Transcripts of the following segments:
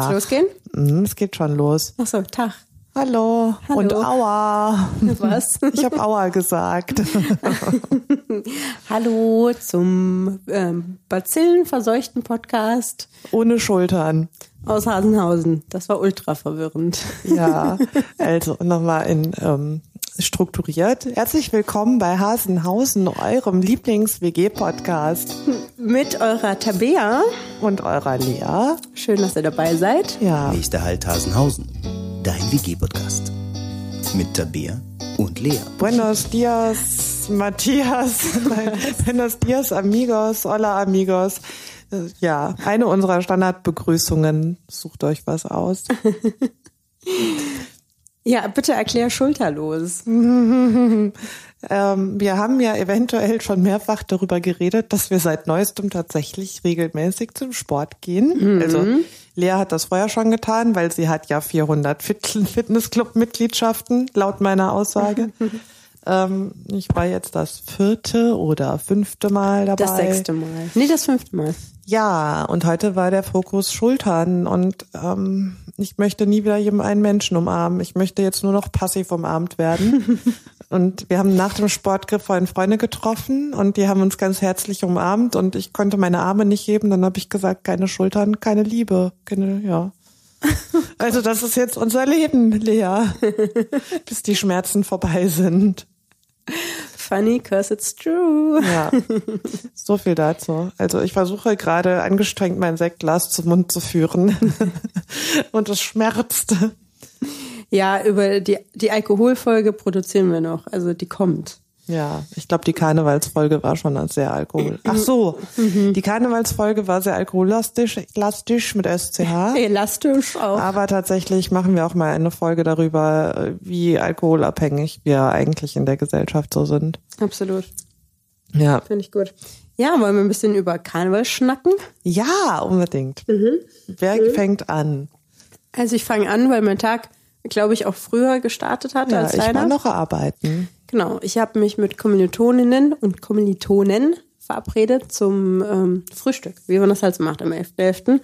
Tag. losgehen? Mhm, es geht schon los. Ach so, Tag. Hallo. Hallo. Und Aua. Was? Ich habe Aua gesagt. Hallo zum ähm, bazillenverseuchten Podcast Ohne Schultern. aus Hasenhausen. Das war ultra verwirrend. Ja, also nochmal in ähm, strukturiert. Herzlich willkommen bei Hasenhausen, eurem Lieblings-WG-Podcast Mit eurer Tabea. und eurer Lea. Schön, dass ihr dabei seid. Ja, Nächster Halt Hasenhausen, dein WG-Podcast. Mit Tabea und Lea. buenos dias, Matthias. Buenos dias, amigos, hola amigos. Ja, eine unserer Standardbegrüßungen. Sucht euch was aus. Ja, bitte erklär schulterlos. Ähm, wir haben ja eventuell schon mehrfach darüber geredet, dass wir seit neuestem tatsächlich regelmäßig zum Sport gehen. Also Lea hat das vorher schon getan, weil sie hat ja 400 Fit Fitnessclub-Mitgliedschaften, laut meiner Aussage. ähm, ich war jetzt das vierte oder fünfte Mal dabei. Das sechste Mal. Nee, das fünfte Mal. Ja, und heute war der Fokus Schultern und ähm, ich möchte nie wieder jedem einen Menschen umarmen. Ich möchte jetzt nur noch passiv umarmt werden. und wir haben nach dem Sport vorhin Freunde getroffen und die haben uns ganz herzlich umarmt und ich konnte meine Arme nicht heben. Dann habe ich gesagt, keine Schultern, keine Liebe, keine, ja. Also das ist jetzt unser Leben, Lea, bis die Schmerzen vorbei sind. Funny, cause it's true. Ja, so viel dazu. Also ich versuche gerade angestrengt mein Sektglas zum Mund zu führen und es schmerzt. Ja, über die, die Alkoholfolge produzieren wir noch. Also die kommt. Ja, ich glaube, die Karnevalsfolge war schon sehr Alkohol. Ach so, die Karnevalsfolge war sehr alkohollastisch elastisch mit SCH. Elastisch auch. Aber tatsächlich machen wir auch mal eine Folge darüber, wie alkoholabhängig wir eigentlich in der Gesellschaft so sind. Absolut. Ja, Finde ich gut. Ja, wollen wir ein bisschen über Karneval schnacken? ja, unbedingt. Wer fängt an? Also ich fange an, weil mein Tag, glaube ich, auch früher gestartet hat Ja, als ich war deiner. noch arbeiten. Genau, ich habe mich mit Kommilitoninnen und Kommilitonen verabredet zum ähm, Frühstück, wie man das halt so macht am 11.11.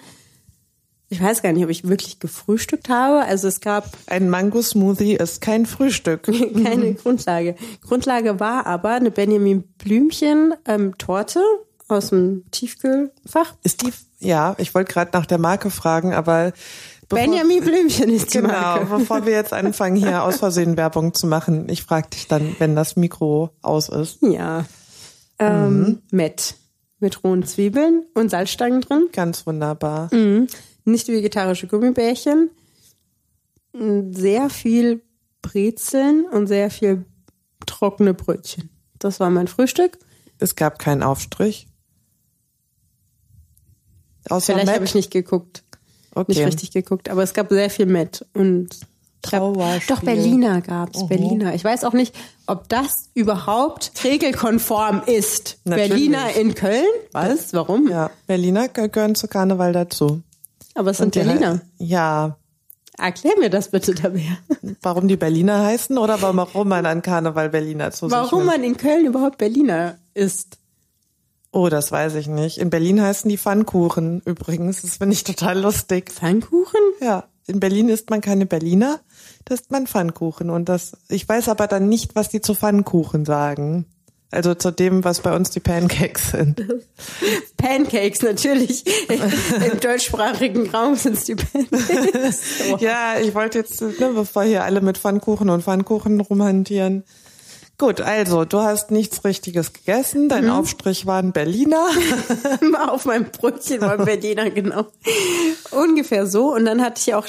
Ich weiß gar nicht, ob ich wirklich gefrühstückt habe. Also es gab Ein Mango-Smoothie ist kein Frühstück. keine Grundlage. Grundlage war aber eine Benjamin Blümchen ähm, Torte aus dem Tiefkühlfach. Ist die, ja, ich wollte gerade nach der Marke fragen, aber bevor, Benjamin Blümchen ist die genau, Marke. bevor wir jetzt anfangen, hier aus Versehen Werbung zu machen, ich frage dich dann, wenn das Mikro aus ist. Ja. Ähm, Mhm. Met. Mit rohen Zwiebeln und Salzstangen drin. Ganz wunderbar. Nicht vegetarische Gummibärchen. Mm, Sehr viel Brezeln und sehr viel trockene Brötchen. Das war mein Frühstück. Es gab keinen Aufstrich. Außer Vielleicht habe ich nicht geguckt, okay. nicht richtig geguckt, aber es gab sehr viel Met und Trauerspiel. doch Berliner gab's, Berliner. Ich weiß auch nicht, ob das überhaupt regelkonform ist. Natürlich. Berliner in Köln? Was? Warum? Ja, Berliner geh- gehören zu Karneval dazu. Aber es sind Berliner. Ja. Erklär mir das bitte, Tabea. Warum die Berliner heißen oder warum man an Karneval Berliner zu Warum man in Köln überhaupt Berliner ist? Oh, das weiß ich nicht. In Berlin heißen die Pfannkuchen übrigens. Das finde ich total lustig. Pfannkuchen? Ja, in Berlin isst man keine Berliner, da isst man Pfannkuchen. Und das, ich weiß aber dann nicht, was die zu Pfannkuchen sagen. Also zu dem, was bei uns die Pancakes sind. Pancakes, natürlich. Im deutschsprachigen Raum sind es die Pancakes. Ja, ich wollte jetzt, ne, bevor hier alle mit Pfannkuchen und Pfannkuchen rumhantieren. Gut, also, du hast nichts Richtiges gegessen. Dein Aufstrich war ein Berliner. Auf meinem Brötchen war Berliner, genau. Ungefähr so. Und dann hatte ich auch,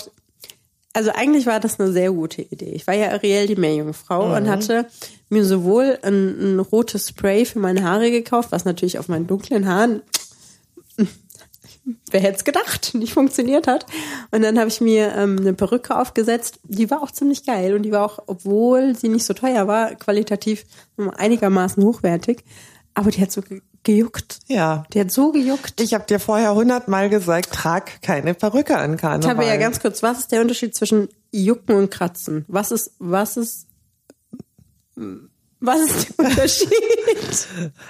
also eigentlich war das eine sehr gute Idee. Ich war ja Ariel die Meerjungfrau und hatte mir sowohl ein, ein rotes Spray für meine Haare gekauft, was natürlich auf meinen dunklen Haaren wer hätte es gedacht, nicht funktioniert hat. Und dann habe ich mir ähm, eine Perücke aufgesetzt. Die war auch ziemlich geil und die war auch, obwohl sie nicht so teuer war, qualitativ einigermaßen hochwertig. Aber die hat so ge gejuckt. Ja. Die hat so gejuckt. Ich habe dir vorher hundertmal gesagt, trag keine Perücke an Ich Karneval. habe ja ganz kurz, was ist der Unterschied zwischen Jucken und Kratzen? Was ist, was ist, was ist der Unterschied?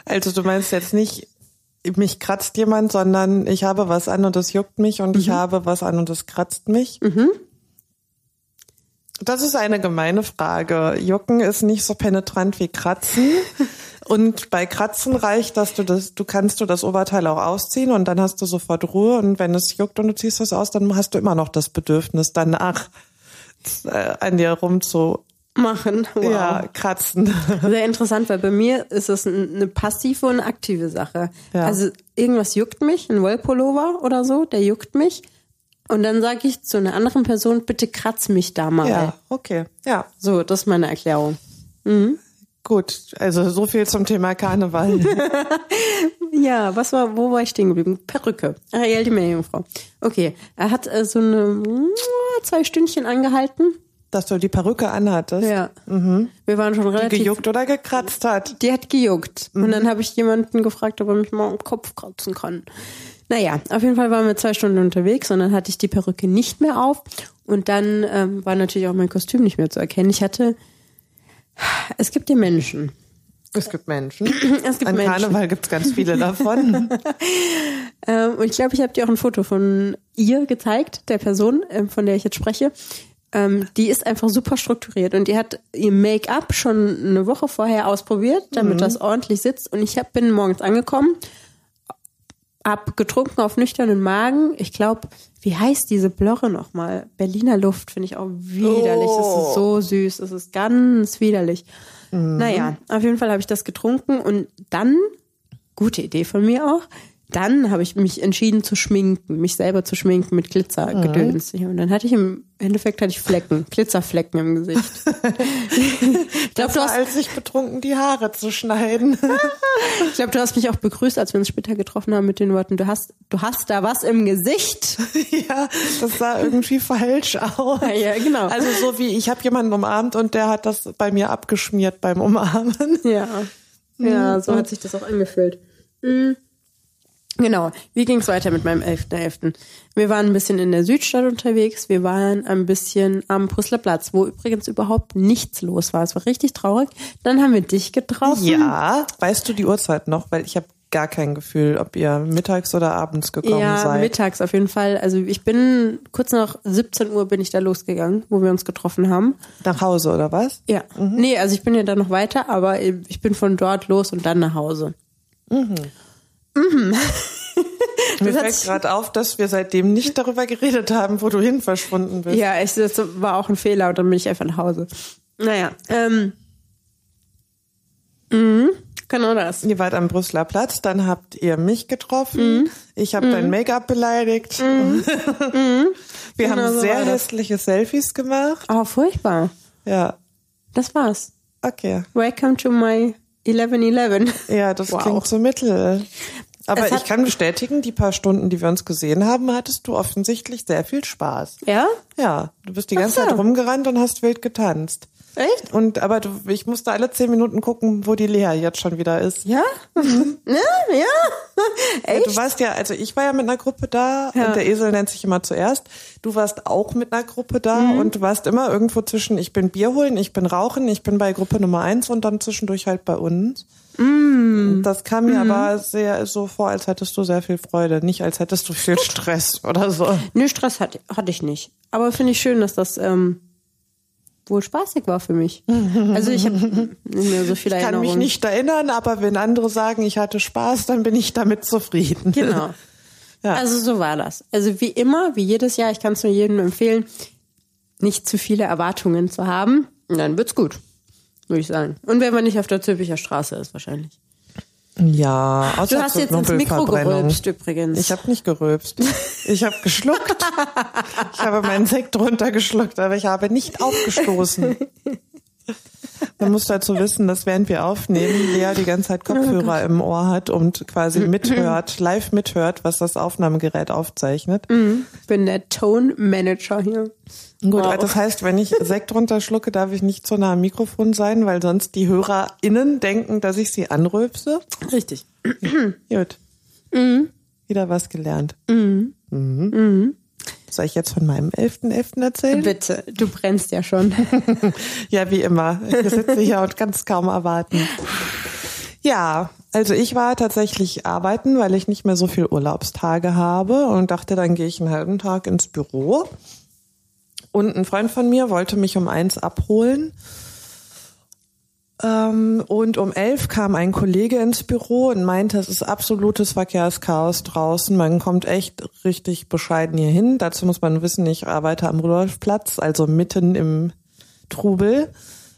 Also du meinst jetzt nicht mich kratzt jemand, sondern ich habe was an und es juckt mich und ich habe was an und es kratzt mich. Das ist eine gemeine Frage. Jucken ist nicht so penetrant wie Kratzen. Und bei Kratzen reicht, dass du das, du kannst du das Oberteil auch ausziehen und dann hast du sofort Ruhe. Und wenn es juckt und du ziehst es aus, dann hast du immer noch das Bedürfnis, danach äh, an dir rum zu Machen. Wow. ja, kratzen. Sehr interessant, weil bei mir ist es ein- eine passive und eine aktive Sache. Ja. Also irgendwas juckt mich, ein Wollpullover oder so, der juckt mich. Und dann sage ich zu einer anderen Person, bitte kratz mich da mal. Ja, okay. Ja, So, das ist meine Erklärung. gut. Also so viel zum Thema Karneval. Ja, was war, wo war ich stehen geblieben? Perücke. Ariel die Meerjungfrau. Okay, er hat äh, so eine zwei Stündchen angehalten. Dass du die Perücke anhattest, Ja. Wir waren schon die relativ. gejuckt oder gekratzt hat. Die hat gejuckt. Und dann habe ich jemanden gefragt, ob er mich mal am Kopf kratzen kann. Naja, auf jeden Fall waren wir zwei Stunden unterwegs und dann hatte ich die Perücke nicht mehr auf. Und dann ähm, war natürlich auch mein Kostüm nicht mehr zu erkennen. Ich hatte. Es gibt ja Menschen. Es gibt Menschen. Es gibt An Menschen. Karneval gibt's ganz viele davon. Ähm, und ich glaube, ich habe dir auch ein Foto von ihr gezeigt, der Person, ähm, von der ich jetzt spreche. Ähm, die ist einfach super strukturiert und die hat ihr Make-up schon eine Woche vorher ausprobiert, damit das ordentlich sitzt. Und ich hab, bin morgens angekommen, hab getrunken auf nüchternen Magen. Ich glaube, wie heißt diese Blorre nochmal? Berliner Luft finde ich auch widerlich. Das ist so süß. Das ist ganz widerlich. Naja, auf jeden Fall habe ich das getrunken und dann, gute Idee von mir auch, dann habe ich mich entschieden zu schminken, mich selber zu schminken mit Glitzergedöns. Und dann hatte ich im Endeffekt hatte ich Flecken, Glitzerflecken im Gesicht. ich glaube, du hast, als sich betrunken die Haare zu schneiden. ich glaube, du hast mich auch begrüßt, als wir uns später getroffen haben mit den Worten, du hast, du hast da was im Gesicht. ja, das sah irgendwie falsch aus. Ja, genau. Also so wie ich habe jemanden umarmt und der hat das bei mir abgeschmiert beim Umarmen. Ja, ja, so hat sich das auch angefühlt. Mhm. Genau. Wie ging es weiter mit meinem 11.11.? Wir waren ein bisschen in der Südstadt unterwegs. Wir waren ein bisschen am Brüsseler Platz, wo übrigens überhaupt nichts los war. Es war richtig traurig. Dann haben wir dich getroffen. Ja, weißt du die Uhrzeit noch? Weil ich habe gar kein Gefühl, ob ihr mittags oder abends gekommen Ja, seid. mittags auf jeden Fall. Also ich bin kurz nach 17 Uhr bin ich da losgegangen, wo wir uns getroffen haben. Nach Hause oder was? Ja. Nee, also ich bin ja dann noch weiter, aber ich bin von dort los und dann nach Hause. Mir hat fällt gerade auf, dass wir seitdem nicht darüber geredet haben, wo du hin verschwunden bist. Ja, ich, das war auch ein Fehler und dann bin ich einfach nach Hause. Naja, ähm. Mhm, genau das. Ihr wart am Brüsseler Platz, dann habt ihr mich getroffen. Mhm. Ich habe dein Make-up beleidigt. Wir Genau haben so sehr hässliche Selfies gemacht. Oh, furchtbar. Ja, Das war's. okay. Welcome to my 1111. Ja, das Wow. klingt so mittel. Aber ich kann bestätigen, die paar Stunden, die wir uns gesehen haben, hattest du offensichtlich sehr viel Spaß. Ja? Ja, du bist die ganze so. Zeit rumgerannt und hast wild getanzt. Echt? Und aber du, ich musste alle zehn Minuten gucken, wo die Lea jetzt schon wieder ist. Ja? ja? Ja? Ja, Echt? du warst ja, also ich war ja mit einer Gruppe da Ja. und der Esel nennt sich immer zuerst. Du warst auch mit einer Gruppe da Mhm. und du warst immer irgendwo zwischen, ich bin Bier holen, ich bin rauchen, ich bin bei Gruppe Nummer eins und dann zwischendurch halt bei uns. Mhm. Das kam mir aber sehr so vor, als hättest du sehr viel Freude, nicht als hättest du viel Stress oder so. Nö, Stress hatte, hatte ich nicht. Aber finde ich schön, dass das ähm, wohl spaßig war für mich. Also ich habe nicht mehr so viele Ich kann mich nicht erinnern, aber wenn andere sagen, ich hatte Spaß, dann bin ich damit zufrieden. Genau. Ja. Also so war das. Also wie immer, wie jedes Jahr, ich kann es nur jedem empfehlen, nicht zu viele Erwartungen zu haben. Und dann wird's gut, würde ich sagen. Und wenn man nicht auf der Zülpicher Straße ist, wahrscheinlich. Ja, außer Du hast jetzt ins Mikro gerülpst übrigens. Ich habe nicht gerülpst. Ich habe geschluckt. Ich habe meinen Sekt runtergeschluckt, aber ich habe nicht aufgestoßen. Man muss dazu wissen, dass während wir aufnehmen, Lea die ganze Zeit Kopfhörer im Ohr hat und quasi mithört, live mithört, was das Aufnahmegerät aufzeichnet. ich bin der Tone Manager hier. Gut, Wow. das heißt, wenn ich Sekt runterschlucke, darf ich nicht so nah am Mikrofon sein, weil sonst die HörerInnen denken, dass ich sie anrülpse. Richtig. Gut. Mhm. Wieder was gelernt. Mhm. Soll ich jetzt von meinem 11.11. erzählen? Bitte, du brennst ja schon. Ja, wie immer. Ich sitze hier und kann es kaum erwarten. Ja, also ich war tatsächlich arbeiten, weil ich nicht mehr so viel Urlaubstage habe und dachte, dann gehe ich einen halben Tag ins Büro. Und ein Freund von mir wollte mich um eins abholen. Ähm, und um elf kam ein Kollege ins Büro und meinte, es ist absolutes Verkehrschaos draußen. Man kommt echt richtig bescheiden hier hin. Dazu muss man wissen, ich arbeite am Rudolfplatz, also mitten im Trubel.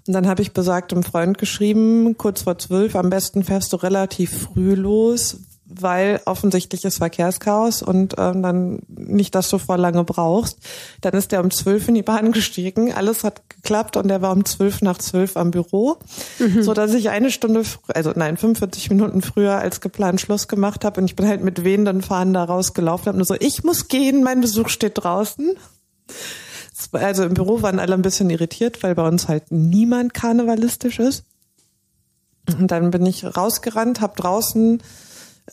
Und dann habe ich besagtem Freund geschrieben, kurz vor zwölf, am besten fährst du relativ früh los, weil offensichtlich ist Verkehrschaos und ähm, dann nicht, dass du vor lange brauchst. Dann ist er um zwölf in die Bahn gestiegen, alles hat geklappt und er war um zwölf nach zwölf am Büro, mhm. so dass ich eine Stunde, also nein, 45 Minuten früher als geplant Schluss gemacht habe und ich bin halt mit wehenden Fahnen da rausgelaufen, habe nur so, ich muss gehen, mein Besuch steht draußen. Also im Büro waren alle ein bisschen irritiert, weil bei uns halt niemand karnevalistisch ist. Und dann bin ich rausgerannt, habe draußen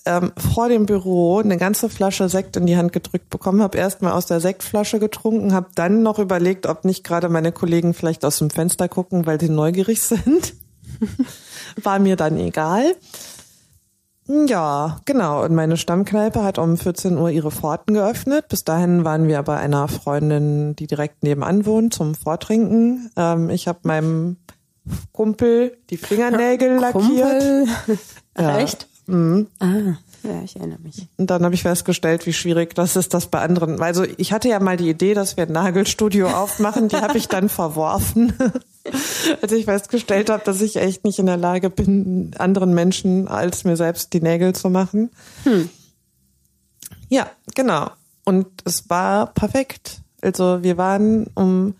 ähm, vor dem Büro eine ganze Flasche Sekt in die Hand gedrückt bekommen, habe erstmal aus der Sektflasche getrunken, habe dann noch überlegt, ob nicht gerade meine Kollegen vielleicht aus dem Fenster gucken, weil sie neugierig sind. War mir dann egal. Ja, genau. Und meine Stammkneipe hat um 14 Uhr ihre Pforten geöffnet. Bis dahin waren wir bei einer Freundin, die direkt nebenan wohnt, zum Vortrinken. Ähm, ich habe meinem Kumpel die Fingernägel lackiert. Ja. Echt? Mhm. Ah. Ja, ich erinnere mich. Und dann habe ich festgestellt, wie schwierig das ist, das bei anderen. Also ich hatte ja mal die Idee, dass wir ein Nagelstudio aufmachen, die habe ich dann verworfen, als ich festgestellt habe, dass ich echt nicht in der Lage bin, anderen Menschen als mir selbst die Nägel zu machen. Hm. Ja, genau. Und es war perfekt. Also wir waren um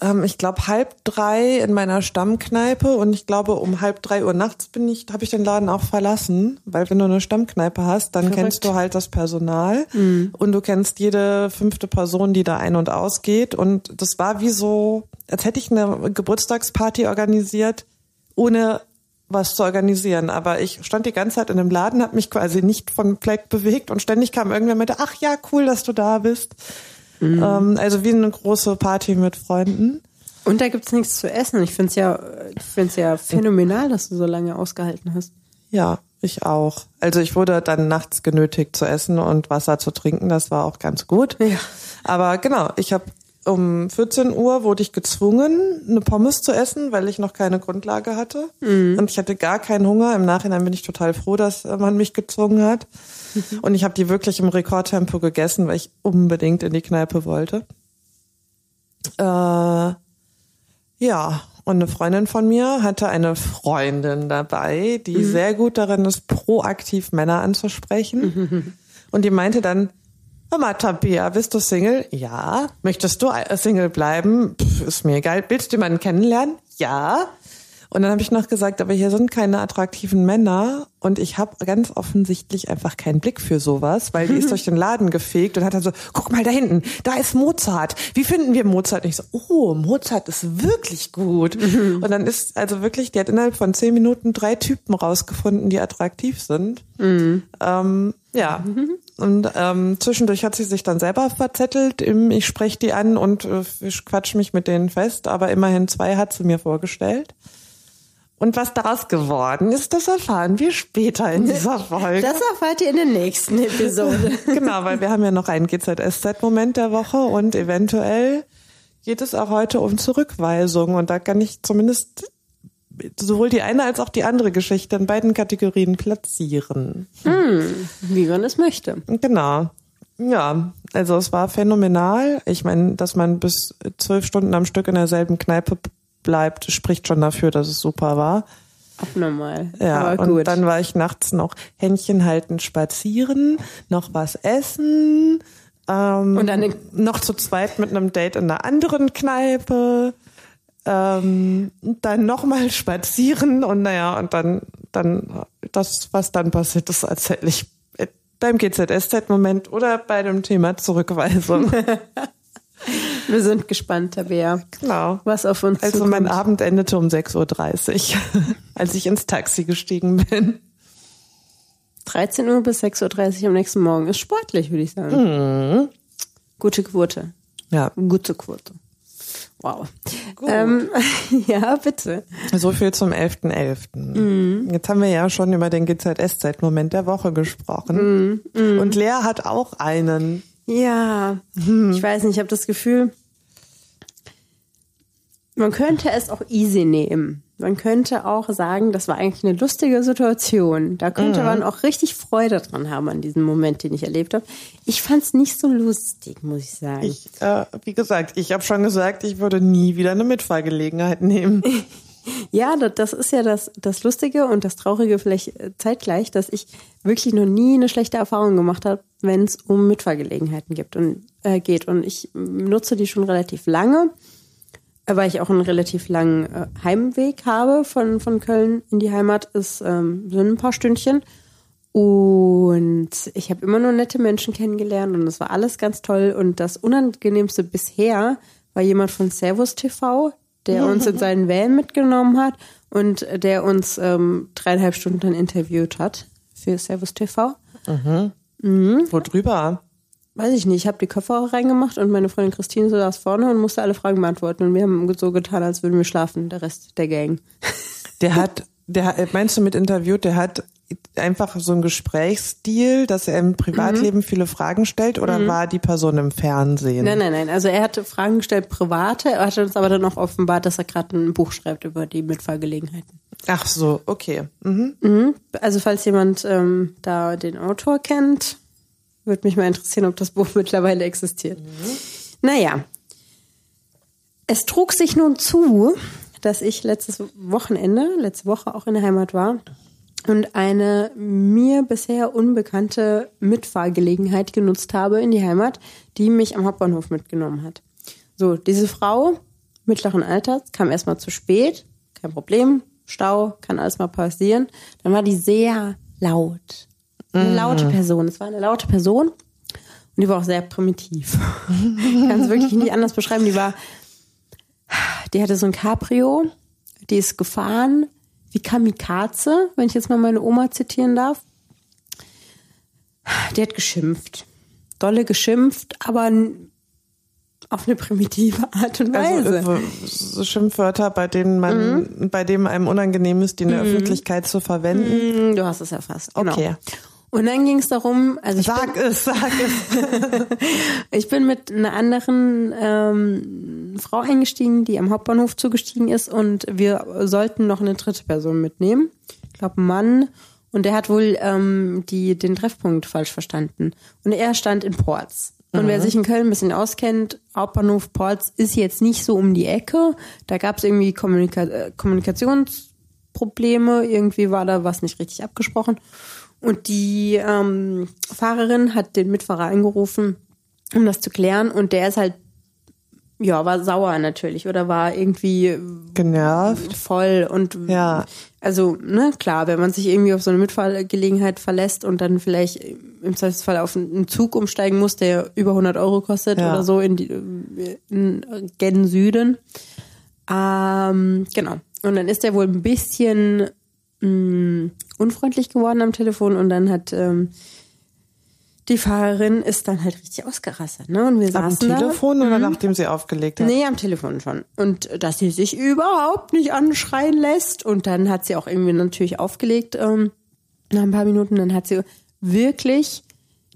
ähm, ich glaube halb drei in meiner Stammkneipe und ich glaube um halb drei Uhr nachts bin ich, habe ich den Laden auch verlassen, weil wenn du eine Stammkneipe hast, dann Verrückt. kennst du halt das Personal mhm. und du kennst jede fünfte Person, die da ein und ausgeht und das war wie so, als hätte ich eine Geburtstagsparty organisiert, ohne was zu organisieren. Aber ich stand die ganze Zeit in dem Laden, habe mich quasi nicht vom Fleck bewegt und ständig kam irgendwer mit, ach ja, cool, dass du da bist. Mhm. Ähm, also wie eine große Party mit Freunden. Und da gibt's nichts zu essen. Ich finde es ja, ich find's ja phänomenal, dass du so lange ausgehalten hast. Ja, ich auch. Also ich wurde dann nachts genötigt zu essen und Wasser zu trinken. Das war auch ganz gut. Ja. Aber genau, ich habe um 14 Uhr wurde ich gezwungen, eine Pommes zu essen, weil ich noch keine Grundlage hatte. Mhm. Und ich hatte gar keinen Hunger. Im Nachhinein bin ich total froh, dass man mich gezwungen hat. Mhm. Und ich habe die wirklich im Rekordtempo gegessen, weil ich unbedingt in die Kneipe wollte. Äh, ja, und eine Freundin von mir hatte eine Freundin dabei, die mhm. sehr gut darin ist, proaktiv Männer anzusprechen. Und die meinte dann, Mama Tabea, bist du Single? Ja. Möchtest du Single bleiben? Pff, ist mir egal. Willst du jemanden kennenlernen? Ja. Und dann habe ich noch gesagt, aber hier sind keine attraktiven Männer und ich habe ganz offensichtlich einfach keinen Blick für sowas, weil die ist durch den Laden gefegt und hat dann so, guck mal da hinten, da ist Mozart. Wie finden wir Mozart? Und ich so, oh, Mozart ist wirklich gut. Mhm. Und dann ist also wirklich, die hat innerhalb von zehn Minuten drei Typen rausgefunden, die attraktiv sind. Mhm. Ähm, ja. Mhm. Und ähm, zwischendurch hat sie sich dann selber verzettelt. Im, ich spreche die an und äh, ich quatsch mich mit denen fest, aber immerhin zwei hat sie mir vorgestellt. Und was daraus geworden ist, das erfahren wir später in dieser Folge. Das erfahrt ihr in der nächsten Episode. genau, weil wir haben ja noch einen GZSZ-Moment der Woche und eventuell geht es auch heute um Zurückweisung. Und da kann ich zumindest sowohl die eine als auch die andere Geschichte in beiden Kategorien platzieren. Hm, wie man es möchte. Genau. Ja, also es war phänomenal. Ich meine, dass man bis zwölf Stunden am Stück in derselben Kneipe bleibt, spricht schon dafür, dass es super war. Abnormal. Ja, Aber und gut. dann war ich nachts noch Händchen halten, spazieren, noch was essen. Ähm, und dann noch zu zweit mit einem Date in einer anderen Kneipe. Ähm, dann nochmal spazieren und naja, und dann, dann, das, was dann passiert ist, erzähle ich beim GZSZ-Moment oder bei dem Thema Zurückweisung. Wir sind gespannt, Tabea. Genau. Was auf uns Also zukommt. mein Abend endete um 6.30 Uhr, als ich ins Taxi gestiegen bin. 13 Uhr bis 6.30 Uhr am nächsten Morgen ist sportlich, würde ich sagen. Mhm. Gute Quote. Ja. Gute Quote. Wow. Ähm, ja, bitte. So viel zum 11.11. Mhm. Jetzt haben wir ja schon über den GZSZ-Moment der Woche gesprochen. Mhm. Und Lea hat auch einen. Ja, hm. ich weiß nicht, ich habe das Gefühl, man könnte es auch easy nehmen. Man könnte auch sagen, das war eigentlich eine lustige Situation. Da könnte mhm. man auch richtig Freude dran haben an diesem Moment, den ich erlebt habe. Ich fand es nicht so lustig, muss ich sagen. Ich, äh, wie gesagt, ich habe schon gesagt, ich würde nie wieder eine Mitfahrgelegenheit nehmen. ja, das, das ist ja das, das Lustige und das Traurige vielleicht äh, zeitgleich, dass ich wirklich noch nie eine schlechte Erfahrung gemacht habe, wenn es um Mitfahrgelegenheiten gibt und äh, geht. Und ich nutze die schon relativ lange weil ich auch einen relativ langen äh, Heimweg habe von, von Köln in die Heimat, ist, ähm, sind ein paar Stündchen. Und ich habe immer nur nette Menschen kennengelernt und das war alles ganz toll. Und das Unangenehmste bisher war jemand von Servus TV, der uns in seinen Van mitgenommen hat und der uns ähm, dreieinhalb Stunden dann interviewt hat für Servus TV. Mhm. Mhm. Worüber? Weiß ich nicht, ich habe die Kopfhörer reingemacht und meine Freundin Christine saß vorne und musste alle Fragen beantworten und wir haben so getan, als würden wir schlafen, der Rest der Gang. Der hat, der meinst du mit interviewt, der hat einfach so einen Gesprächsstil, dass er im Privatleben mhm. viele Fragen stellt oder mhm. war die Person im Fernsehen? Nein, nein, nein. Also er hatte Fragen gestellt, private, er hat uns aber dann auch offenbart, dass er gerade ein Buch schreibt über die Mitfahrgelegenheiten. Ach so, okay. Mhm. Mhm. Also falls jemand ähm, da den Autor kennt, würde mich mal interessieren, ob das Buch mittlerweile existiert. Mhm. Naja. Es trug sich nun zu, dass ich letztes Wochenende, letzte Woche auch in der Heimat war und eine mir bisher unbekannte Mitfahrgelegenheit genutzt habe in die Heimat, die mich am Hauptbahnhof mitgenommen hat. So, diese Frau mittleren Alters kam erstmal zu spät, kein Problem, Stau, kann alles mal passieren. Dann war die sehr laut. Eine mhm. laute Person. Es war eine laute Person. Und die war auch sehr primitiv. ich kann es wirklich nicht anders beschreiben. Die war, die hatte so ein Cabrio. Die ist gefahren wie Kamikaze, wenn ich jetzt mal meine Oma zitieren darf. Die hat geschimpft. Dolle geschimpft, aber auf eine primitive Art und also, Weise. Also, so Schimpfwörter, bei denen man, mhm. bei dem einem unangenehm ist, die in der mhm. Öffentlichkeit zu verwenden. Mhm, du hast es erfasst. Genau. Okay. Und dann ging es darum, also sag bin, es, sag es. ich bin mit einer anderen ähm, Frau eingestiegen, die am Hauptbahnhof zugestiegen ist und wir sollten noch eine dritte Person mitnehmen. Ich glaube, Mann. Und der hat wohl ähm, die, den Treffpunkt falsch verstanden. Und er stand in Ports. Und mhm. wer sich in Köln ein bisschen auskennt, Hauptbahnhof Ports ist jetzt nicht so um die Ecke. Da gab es irgendwie Kommunika äh, Kommunikationsprobleme. Irgendwie war da was nicht richtig abgesprochen. Und die ähm, Fahrerin hat den Mitfahrer angerufen, um das zu klären. Und der ist halt, ja, war sauer natürlich oder war irgendwie genervt, voll und ja. Also, ne, klar, wenn man sich irgendwie auf so eine Mitfahrgelegenheit verlässt und dann vielleicht im Zweifelsfall auf einen Zug umsteigen muss, der über 100 Euro kostet ja. oder so in, die, in gen Süden. Ähm, genau. Und dann ist er wohl ein bisschen mh, mm, unfreundlich geworden am Telefon und dann hat ähm, die Fahrerin ist dann halt richtig ausgerastet, ne? Und wir saßen Am Telefon da. oder mhm. nachdem sie aufgelegt hat? Nee, am Telefon schon. Und dass sie sich überhaupt nicht anschreien lässt. Und dann hat sie auch irgendwie natürlich aufgelegt, ähm, nach ein paar Minuten, dann hat sie wirklich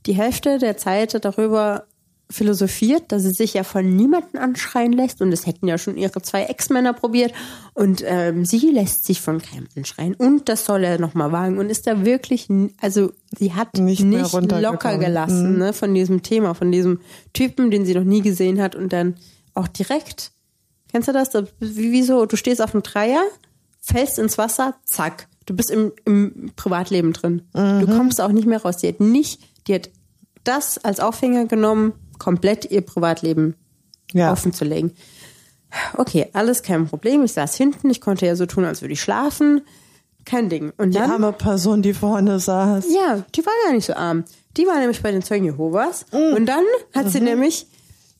die Hälfte der Zeit darüber philosophiert, dass sie sich ja von niemanden anschreien lässt und es hätten ja schon ihre zwei Ex-Männer probiert und ähm, sie lässt sich von keinem anschreien und das soll er nochmal wagen und ist da wirklich, also sie hat nicht, nicht locker gelassen mhm. ne, von diesem Thema, von diesem Typen, den sie noch nie gesehen hat und dann auch direkt, kennst du das? Wie, wie so, du stehst auf einem Dreier, fällst ins Wasser, zack, du bist im, im Privatleben drin. Mhm. Du kommst auch nicht mehr raus. Die hat nicht, die hat das als Aufhänger genommen, komplett ihr Privatleben ja. offen zu legen. Okay, alles kein Problem. Ich saß hinten, ich konnte ja so tun, als würde ich schlafen. Kein Ding. Und die dann, arme Person, die vorne saß. Ja, die war gar nicht so arm. Die war nämlich bei den Zeugen Jehovas. Mhm. Und dann hat mhm. sie nämlich,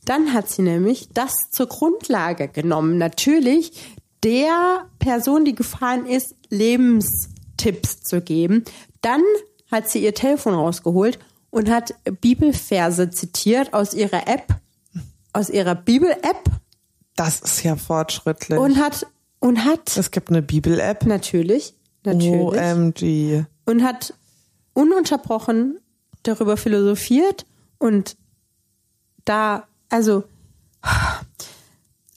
dann hat sie nämlich das zur Grundlage genommen. Natürlich der Person, die gefahren ist, Lebenstipps zu geben. Dann hat sie ihr Telefon rausgeholt und hat Bibelverse zitiert aus ihrer App, aus ihrer Bibel-App, Das ist ja fortschrittlich. Und hat, und hat, es gibt eine Bibel-App. natürlich, natürlich. OMG. und hat ununterbrochen darüber philosophiert und da, also,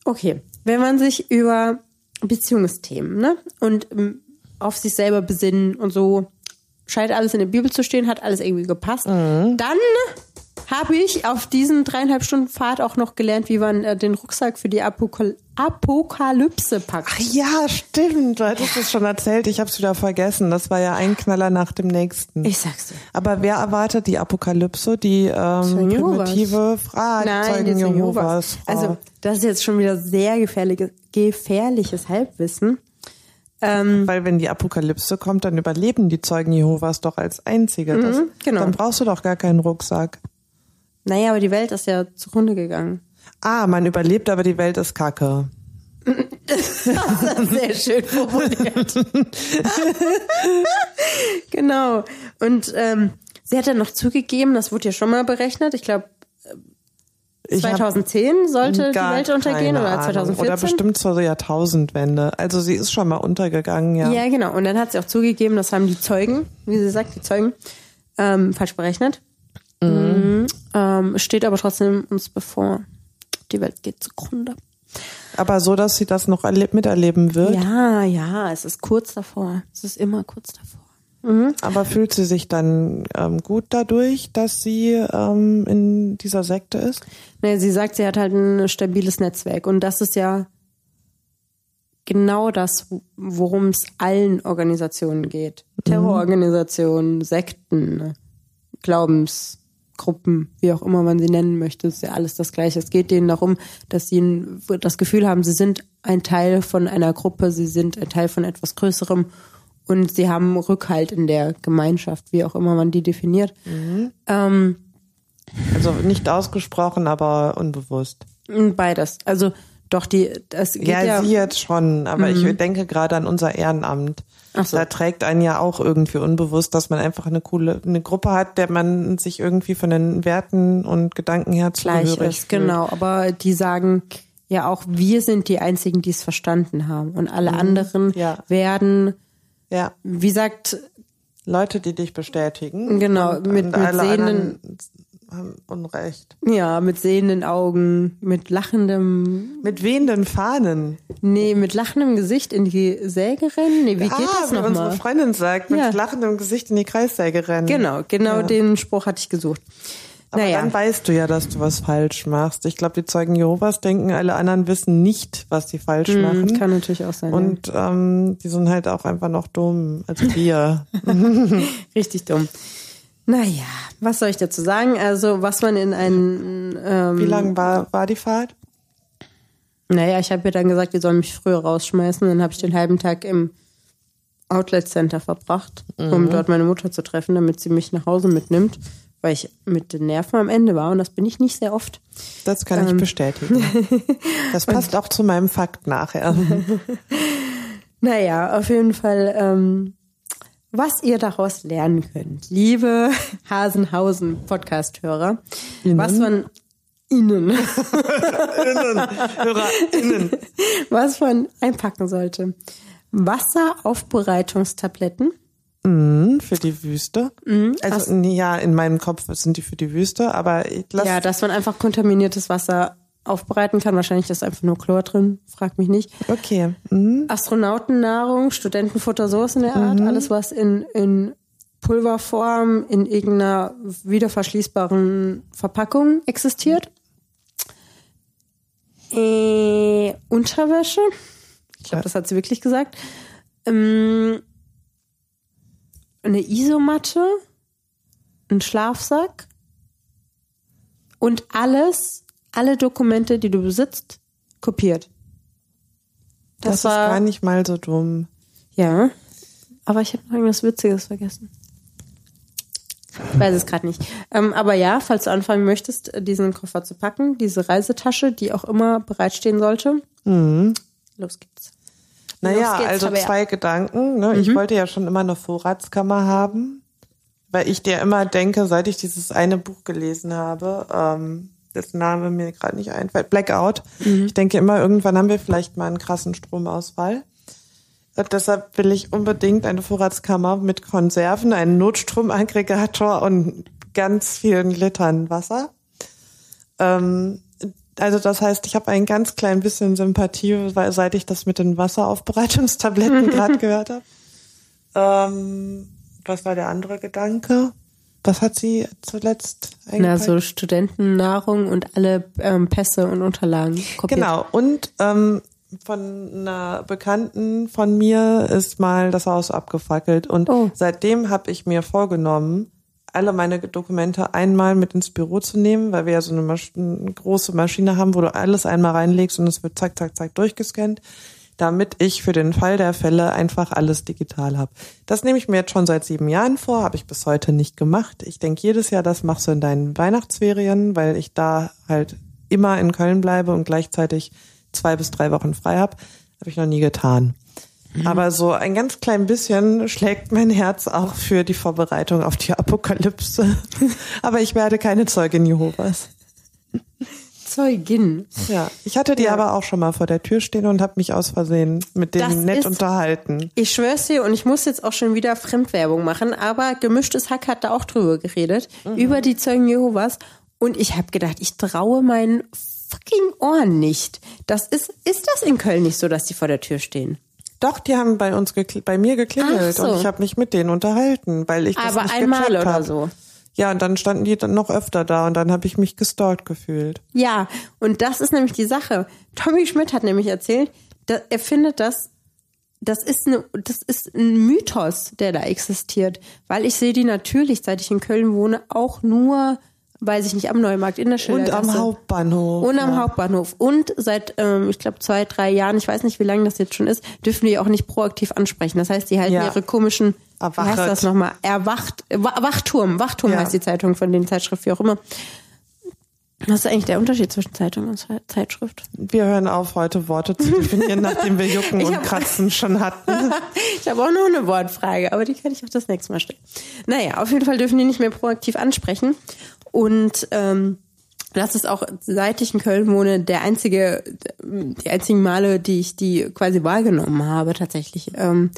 okay, wenn man sich über Beziehungsthemen ne, und ähm, auf sich selber besinnen und so, scheint alles in der Bibel zu stehen, hat alles irgendwie gepasst, dann habe ich auf diesen dreieinhalb Stunden Fahrt auch noch gelernt, wie man äh, den Rucksack für die Apokal Apokalypse packt. Ach ja, stimmt. Du hattest es schon erzählt. Ich habe es wieder vergessen. Das war ja ein Knaller nach dem nächsten. Ich sag's dir. Aber wer erwartet die Apokalypse? Die ähm, primitive Frage. Nein, Zeugen die Jehovas. Jehovas. Also, das ist jetzt schon wieder sehr gefährliches, gefährliches Halbwissen. Ähm, Weil wenn die Apokalypse kommt, dann überleben die Zeugen Jehovas doch als einzige. Das, genau. Dann brauchst du doch gar keinen Rucksack. naja, aber die Welt ist ja zugrunde gegangen. Ah, man überlebt, aber die Welt ist kacke. Sehr schön formuliert. genau. Und ähm, sie hat dann noch zugegeben, das wurde ja schon mal berechnet, ich glaube 2010 sollte die Welt untergehen oder Ahnung. 2014. Oder bestimmt zur Jahrtausendwende. Also sie ist schon mal untergegangen, ja. Ja, genau. Und dann hat sie auch zugegeben, das haben die Zeugen, wie sie sagt, die Zeugen, ähm, falsch berechnet. Mhm. Ähm, steht aber trotzdem uns bevor. Die Welt geht zugrunde. Aber so, dass sie das noch erleb miterleben wird. Ja, ja, es ist kurz davor. Es ist immer kurz davor. Aber fühlt sie sich dann ähm, gut dadurch, dass sie ähm, in dieser Sekte ist? Nee, sie sagt, sie hat halt ein stabiles Netzwerk. Und das ist ja genau das, worum es allen Organisationen geht. Terrororganisationen, Sekten, Glaubensgruppen, wie auch immer man sie nennen möchte, ist ja alles das Gleiche. Es geht denen darum, dass sie das Gefühl haben, sie sind ein Teil von einer Gruppe, sie sind ein Teil von etwas Größerem und sie haben Rückhalt in der Gemeinschaft, wie auch immer man die definiert. Ähm, Also nicht ausgesprochen, aber unbewusst. Beides. Also doch die, das geht Ja, ja, sie jetzt schon, aber ich denke gerade an unser Ehrenamt. Ach so. Da trägt einen ja auch irgendwie unbewusst, dass man einfach eine coole, eine Gruppe hat, der man sich irgendwie von den Werten und Gedanken her gleich zugehörig ist, fühlt. genau. Aber die sagen ja auch, wir sind die einzigen, die es verstanden haben. Und alle anderen Mhm. Ja. werden, Ja, wie sagt, Leute, die dich bestätigen. Genau, und, mit- und mit sehenden- Unrecht. ja, mit sehenden Augen, mit lachendem, Mit wehenden Fahnen. nee, mit lachendem Gesicht in die Säge rennen. Nee, wie geht ah, das wie unsere nochmal? Freundin sagt, mit Ja. lachendem Gesicht in die Kreissäge rennen. Genau, genau Ja. den Spruch hatte ich gesucht. Aber naja, dann weißt du ja, dass du was falsch machst. Ich glaube, die Zeugen Jehovas denken, alle anderen wissen nicht, was sie falsch machen. Hm, kann natürlich auch sein. ja. Und ähm, die sind halt auch einfach noch dumm. Also wir. Richtig dumm. Naja, was soll ich dazu sagen? Also, was man in einen, ähm, Wie lang war, war die Fahrt? naja, ich habe ihr dann gesagt, die sollen mich früher rausschmeißen. Dann habe ich den halben Tag im Outlet Center verbracht, um dort meine Mutter zu treffen, damit sie mich nach Hause mitnimmt, weil ich mit den Nerven am Ende war und das bin ich nicht sehr oft. Das kann ich Ähm. bestätigen. Das passt auch zu meinem Fakt nachher. Naja, auf jeden Fall, ähm, was ihr daraus lernen könnt, liebe Hasenhausen-Podcast-Hörer, was man Ihnen, HörerInnen. was man einpacken sollte. Wasseraufbereitungstabletten. Mhm, für die Wüste. Mhm. Also, nee, ja, in meinem Kopf sind die für die Wüste, aber ich lass, Ja, dass man einfach kontaminiertes Wasser aufbereiten kann. Wahrscheinlich ist einfach nur Chlor drin, frag mich nicht. okay. Mhm. Astronautennahrung, Studentenfutter, sowas in der Art. Alles, was in, in Pulverform in irgendeiner wiederverschließbaren Verpackung existiert. Äh, Unterwäsche. Ich glaube, das hat sie wirklich gesagt. Ähm, eine Isomatte. Ein Schlafsack. Und alles, alle Dokumente, die du besitzt, kopiert. Das, ist gar nicht mal so dumm. ja, aber ich habe noch irgendwas Witziges vergessen. Ich weiß es gerade nicht. Ähm, aber ja, falls du anfangen möchtest, diesen Koffer zu packen, diese Reisetasche, die auch immer bereitstehen sollte. Los geht's. Naja, also Tabea. zwei Gedanken. Ne? Ich wollte ja schon immer eine Vorratskammer haben, weil ich dir immer denke, seit ich dieses eine Buch gelesen habe, ähm, dessen Name mir gerade nicht einfällt, Blackout. Ich denke immer, irgendwann haben wir vielleicht mal einen krassen Stromausfall. Und deshalb will ich unbedingt eine Vorratskammer mit Konserven, einen Notstromaggregator und ganz vielen Litern Wasser. Ähm, also das heißt, ich habe ein ganz klein bisschen Sympathie, weil seit ich das mit den Wasseraufbereitungstabletten gerade gehört habe. Ähm, was war der andere Gedanke? Was hat sie zuletzt Na, so Studentennahrung und alle ähm, Pässe und Unterlagen kopiert. Genau. Und ähm, von einer Bekannten von mir ist mal das Haus abgefackelt. Und Oh. seitdem habe ich mir vorgenommen, alle meine Dokumente einmal mit ins Büro zu nehmen, weil wir ja so eine, Masch eine große Maschine haben, wo du alles einmal reinlegst und es wird zack, zack, zack durchgescannt, damit ich für den Fall der Fälle einfach alles digital habe. Das nehme ich mir jetzt schon seit sieben Jahren vor, habe ich bis heute nicht gemacht. Ich denke jedes Jahr, das machst du in deinen Weihnachtsferien, weil ich da halt immer in Köln bleibe und gleichzeitig zwei bis drei Wochen frei habe. Habe ich noch nie getan. Aber so ein ganz klein bisschen schlägt mein Herz auch für die Vorbereitung auf die Apokalypse. Aber ich werde keine Zeugin Jehovas. Zeugin. Ja, ich hatte die aber auch schon mal vor der Tür stehen und habe mich aus Versehen mit Das denen nett ist- unterhalten. Ich schwör's dir, und ich muss jetzt auch schon wieder Fremdwerbung machen, aber gemischtes Hack hat da auch drüber geredet, über die Zeugen Jehovas. Und ich habe gedacht, ich traue meinen fucking Ohren nicht. Das ist, ist das in Köln nicht so, dass die vor der Tür stehen? Doch, die haben bei uns bei mir geklingelt so. und ich habe mich mit denen unterhalten, weil ich das aber nicht einmal gecheckt oder hab. so. Ja, und dann standen die dann noch öfter da und dann habe ich mich gestalkt gefühlt. Ja, und das ist nämlich die Sache. Tommy Schmidt hat nämlich erzählt, er findet, dass das ist, eine, das ist ein Mythos, der da existiert. Weil ich sehe die natürlich, seit ich in Köln wohne, auch nur, weiß ich nicht, am Neumarkt, in der Und Schildergasse. am Hauptbahnhof. Und am ja. Hauptbahnhof. Und seit, ähm, ich glaube, zwei, drei Jahren, ich weiß nicht, wie lange das jetzt schon ist, dürfen die auch nicht proaktiv ansprechen. Das heißt, die halten Ja. ihre komischen, wie heißt das nochmal? Erwacht, Wa- Wachturm. Wachturm Ja. heißt die Zeitung von den Zeitschrift, wie auch immer. Was ist eigentlich der Unterschied zwischen Zeitung und Ze- Zeitschrift? Wir hören auf, heute Worte zu definieren, nachdem wir Jucken und Kratzen schon hatten. Ich habe auch noch eine Wortfrage, aber die kann ich auch das nächste Mal stellen. Naja, auf jeden Fall dürfen die nicht mehr proaktiv ansprechen. Und ähm, das ist auch, seit ich in Köln wohne, der einzige, die einzigen Male, die ich die quasi wahrgenommen habe, tatsächlich. Ähm,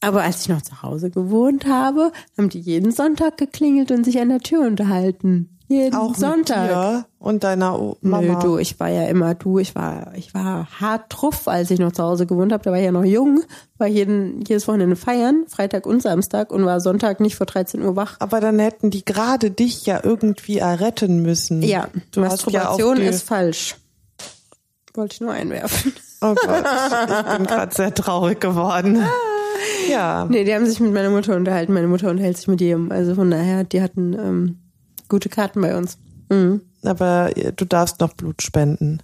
aber als ich noch zu Hause gewohnt habe, haben die jeden Sonntag geklingelt und sich an der Tür unterhalten. Jeden Auch Sonntag. und deiner Mama. Nö, du, ich war ja immer du, ich war, ich war hart truff, als ich noch zu Hause gewohnt habe. Da war ich ja noch jung, war jeden, jedes Wochenende feiern, Freitag und Samstag und war Sonntag nicht vor 13 Uhr wach. Aber dann hätten die gerade dich ja irgendwie erretten müssen. Ja, du ja Masturbation die, ist falsch. Wollte ich nur einwerfen. Oh Gott, ich bin gerade sehr traurig geworden. Ja, Nee, die haben sich mit meiner Mutter unterhalten. Meine Mutter unterhält sich mit jedem. Also von daher, die hatten ähm, gute Karten bei uns. Mhm. aber du darfst noch Blut spenden.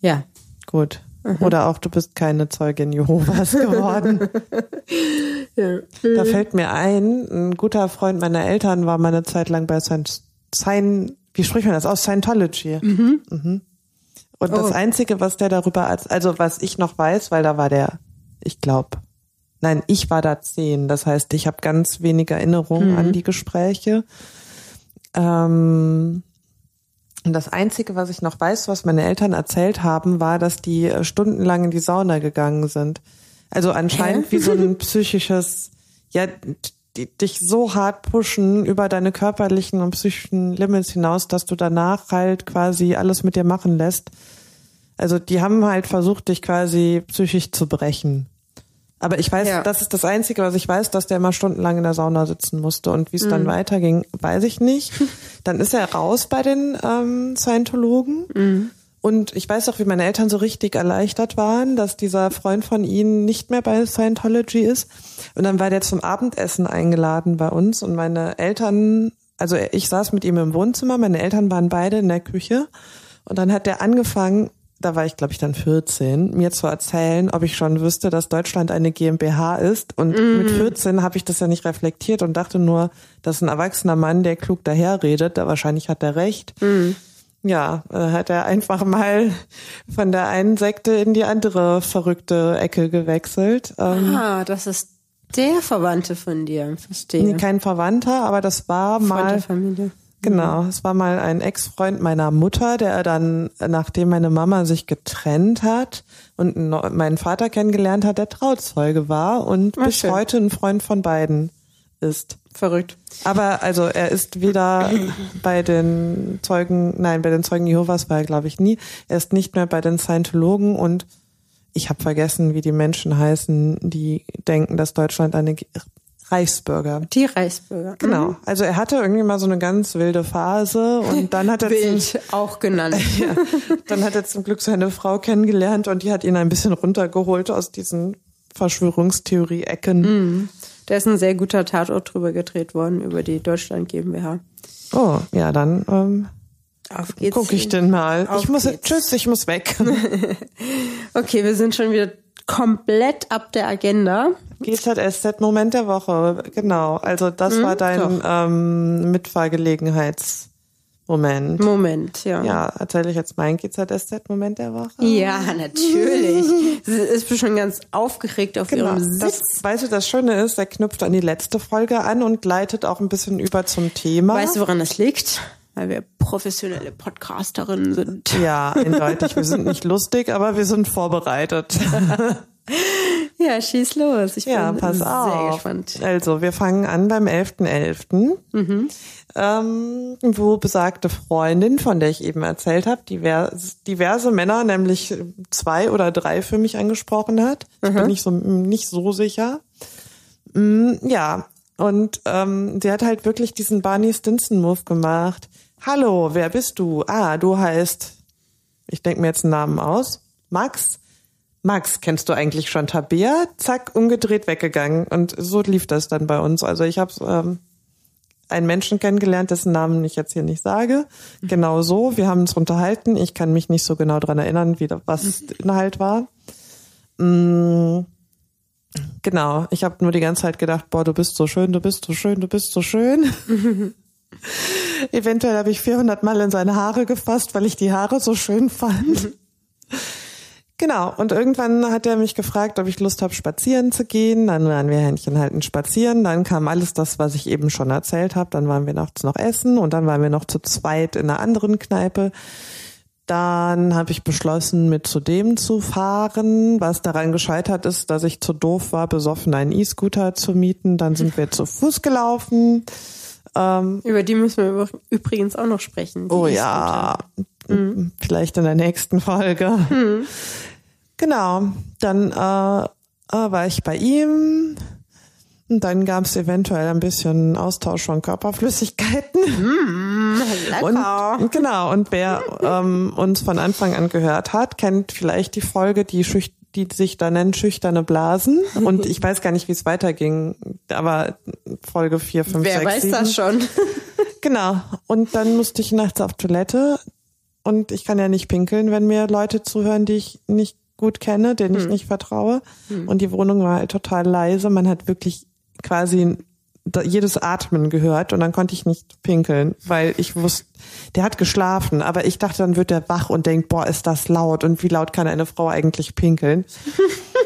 Ja. Gut. Mhm. Oder auch du bist keine Zeugin Jehovas geworden. ja. Da fällt mir ein, ein guter Freund meiner Eltern war mal eine Zeit lang bei Scient, Scient wie spricht man das aus? Scientology. Mhm. Und das Oh. Einzige, was der darüber, als, also was ich noch weiß, weil da war der, ich glaube, nein, ich war da zehn. Das heißt, ich habe ganz wenig Erinnerungen an die Gespräche. Ähm, und das Einzige, was ich noch weiß, was meine Eltern erzählt haben, war, dass die äh, stundenlang in die Sauna gegangen sind. Also anscheinend wie so ein psychisches, ja, die dich so hart pushen über deine körperlichen und psychischen Limits hinaus, dass du danach halt quasi alles mit dir machen lässt. Also die haben halt versucht, dich quasi psychisch zu brechen. Aber ich weiß, Ja. das ist das Einzige, was ich weiß, dass der mal stundenlang in der Sauna sitzen musste. Und wie es dann weiterging, weiß ich nicht. Dann ist er raus bei den ähm, Scientologen. Und ich weiß auch, wie meine Eltern so richtig erleichtert waren, dass dieser Freund von ihnen nicht mehr bei Scientology ist. Und dann war der zum Abendessen eingeladen bei uns und meine Eltern, also ich saß mit ihm im Wohnzimmer, meine Eltern waren beide in der Küche. Und dann hat der angefangen, da war ich glaube ich dann 14, mir zu erzählen, ob ich schon wüsste, dass Deutschland eine GmbH ist. Und mit 14 habe ich das ja nicht reflektiert und dachte nur, das ist ein erwachsener Mann, der klug daherredet, da wahrscheinlich hat er recht. Ja, äh, hat er einfach mal von der einen Sekte in die andere verrückte Ecke gewechselt. Ähm, Ah, das ist der Verwandte von dir. Verstehe. nee, kein Verwandter, aber das war mal Familie. Genau, es war mal ein Ex-Freund meiner Mutter, der dann, nachdem meine Mama sich getrennt hat und meinen Vater kennengelernt hat, der Trauzeuge war und Ah, bis schön. heute ein Freund von beiden ist. Verrückt. Aber also er ist weder bei den Zeugen, nein, bei den Zeugen Jehovas war er glaube ich nie. Er ist nicht mehr bei den Scientologen und ich habe vergessen, wie die Menschen heißen, die denken, dass Deutschland eine Reichsbürger. Die Reichsbürger. Genau. Also er hatte irgendwie mal so eine ganz wilde Phase und dann hat er zum, Wild auch genannt. ja, dann hat er zum Glück seine Frau kennengelernt und die hat ihn ein bisschen runtergeholt aus diesen Verschwörungstheorie-Ecken. Da ist ein sehr guter Tatort drüber gedreht worden, über die Deutschland GmbH. Oh, ja, dann ähm, Auf geht's. ich den mal. Auf ich muss geht's. tschüss, ich muss weg. Okay, wir sind schon wieder komplett ab der Agenda. GZSZ Moment der Woche, genau. Also das war dein ähm, Mitfahrgelegenheitsmoment. Moment, ja. Ja, erzähle ich jetzt meinen GZSZ Moment der Woche? Ja, natürlich. Sie ist bestimmt ganz aufgeregt auf Genau. ihrem Das, Sitz. weißt du, das Schöne ist, er knüpft an die letzte Folge an und leitet auch ein bisschen über zum Thema. Weißt du, woran das liegt? Weil wir professionelle Podcasterinnen sind. ja, eindeutig. Wir sind nicht lustig, aber wir sind vorbereitet. Ja, schieß los. Ich Ja, bin pass sehr auf. gespannt. Also, wir fangen an beim 11.11., Mhm. ähm, wo besagte Freundin, von der ich eben erzählt habe, divers, diverse Männer, nämlich zwei oder drei für mich angesprochen hat. Ich Mhm. bin nicht so, nicht so sicher. Mm, ja, und ähm, sie hat halt wirklich diesen Barney Stinson-Move gemacht. Hallo, wer bist du? Ah, du heißt, ich denke mir jetzt einen Namen aus, Max. Max, kennst du eigentlich schon Tabea? Zack, umgedreht weggegangen. Und so lief das dann bei uns. Also ich habe ähm, einen Menschen kennengelernt, dessen Namen ich jetzt hier nicht sage. Genau so. Wir haben uns unterhalten. Ich kann mich nicht so genau dran erinnern, wie was der Inhalt war. Mm, Genau, ich habe nur die ganze Zeit gedacht, boah, du bist so schön, du bist so schön, du bist so schön. Eventuell habe ich 400 Mal in seine Haare gefasst, weil ich die Haare so schön fand. Genau, und irgendwann hat er mich gefragt, ob ich Lust habe, spazieren zu gehen. Dann waren wir Händchen halten spazieren. Dann kam alles das, was ich eben schon erzählt habe. Dann waren wir nachts noch essen und dann waren wir noch zu zweit in einer anderen Kneipe. Dann habe ich beschlossen, mit zu dem zu fahren. Was daran gescheitert ist, dass ich zu doof war, besoffen einen E-Scooter zu mieten. Dann sind wir zu Fuß gelaufen. Über die müssen wir übr- übrigens auch noch sprechen. Oh E-Scooter. ja, vielleicht in der nächsten Folge. Genau, dann äh, äh, war ich bei ihm. Dann gab es eventuell ein bisschen Austausch von Körperflüssigkeiten. Lecker. Und genau, und wer ähm, uns von Anfang an gehört hat, kennt vielleicht die Folge, die, schüch die sich da nennt Schüchterne Blasen. Und ich weiß gar nicht, wie es weiterging, aber Folge 4, 5, Wer 6, weiß 7. das schon? Genau. Und dann musste ich nachts auf Toilette. Und ich kann ja nicht pinkeln, wenn mir Leute zuhören, die ich nicht gut kenne, denen ich nicht vertraue. Und die Wohnung war halt total leise. Man hat wirklich quasi jedes Atmen gehört und dann konnte ich nicht pinkeln, weil ich wusste, der hat geschlafen, aber ich dachte, dann wird er wach und denkt, boah, ist das laut und wie laut kann eine Frau eigentlich pinkeln?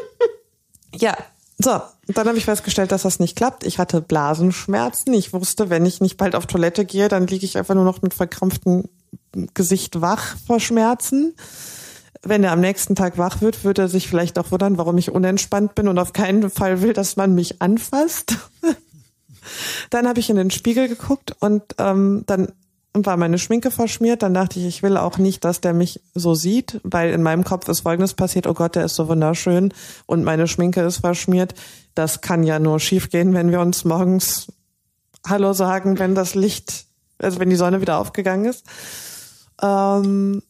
ja, so, dann habe ich festgestellt, dass das nicht klappt. Ich hatte Blasenschmerzen. Ich wusste, wenn ich nicht bald auf Toilette gehe, dann liege ich einfach nur noch mit verkrampftem Gesicht wach vor Schmerzen. Wenn er am nächsten Tag wach wird, wird er sich vielleicht auch wundern, warum ich unentspannt bin und auf keinen Fall will, dass man mich anfasst. dann habe ich in den Spiegel geguckt und ähm, dann war meine Schminke verschmiert. Dann dachte ich, ich will auch nicht, dass der mich so sieht, weil in meinem Kopf ist Folgendes passiert. Oh Gott, der ist so wunderschön und meine Schminke ist verschmiert. Das kann ja nur schiefgehen, wenn wir uns morgens Hallo sagen, wenn das Licht, also wenn die Sonne wieder aufgegangen ist. Ähm,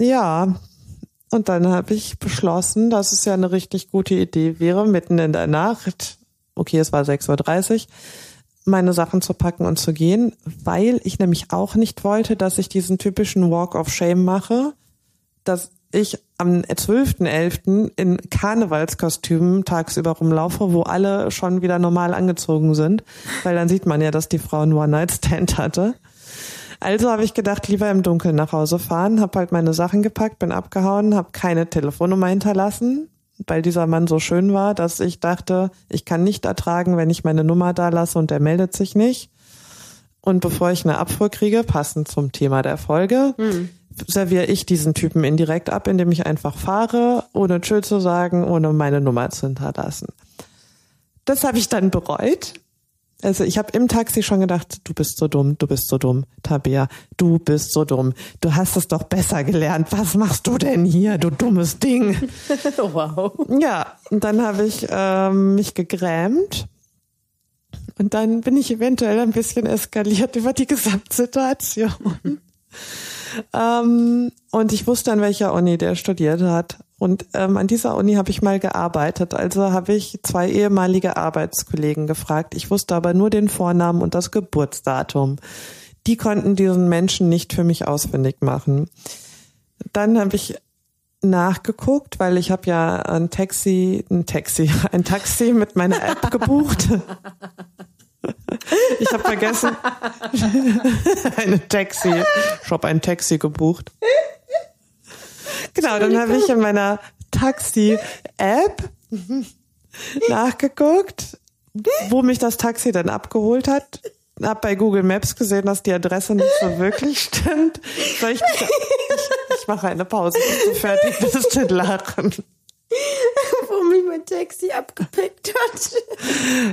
ja, und dann habe ich beschlossen, dass es ja eine richtig gute Idee wäre, mitten in der Nacht, okay, es war 6.30 Uhr, meine Sachen zu packen und zu gehen, weil ich nämlich auch nicht wollte, dass ich diesen typischen Walk of Shame mache, dass ich am 12.11. in Karnevalskostümen tagsüber rumlaufe, wo alle schon wieder normal angezogen sind, weil dann sieht man ja, dass die Frau einen One-Night-Stand hatte. Also habe ich gedacht, lieber im Dunkeln nach Hause fahren, habe halt meine Sachen gepackt, bin abgehauen, habe keine Telefonnummer hinterlassen, weil dieser Mann so schön war, dass ich dachte, ich kann nicht ertragen, wenn ich meine Nummer da lasse und er meldet sich nicht. Und bevor ich eine Abfuhr kriege, passend zum Thema der Folge, serviere ich diesen Typen indirekt ab, indem ich einfach fahre, ohne Tschüss zu sagen, ohne meine Nummer zu hinterlassen. Das habe ich dann bereut. Also ich habe im Taxi schon gedacht, du bist so dumm, du bist so dumm, Tabea, du bist so dumm. Du hast es doch besser gelernt. Was machst du denn hier, du dummes Ding? wow. Ja, und dann habe ich ähm, mich gegrämt. Und dann bin ich eventuell ein bisschen eskaliert über die Gesamtsituation. ähm, und ich wusste, an welcher Uni der studiert hat. Und ähm, an dieser Uni habe ich mal gearbeitet. Also habe ich zwei ehemalige Arbeitskollegen gefragt. Ich wusste aber nur den Vornamen und das Geburtsdatum. Die konnten diesen Menschen nicht für mich ausfindig machen. Dann habe ich nachgeguckt, weil ich habe ja ein Taxi, ein Taxi, ein Taxi mit meiner App gebucht. Ich habe vergessen, eine Taxi. Ich habe ein Taxi gebucht. Genau, dann habe ich in meiner Taxi-App nachgeguckt, wo mich das Taxi dann abgeholt hat. Hab bei Google Maps gesehen, dass die Adresse nicht so wirklich stimmt. Soll ich, ich, ich mache eine Pause, bis du fertig bist mit Lachen. Wo mich mein Taxi abgepickt hat.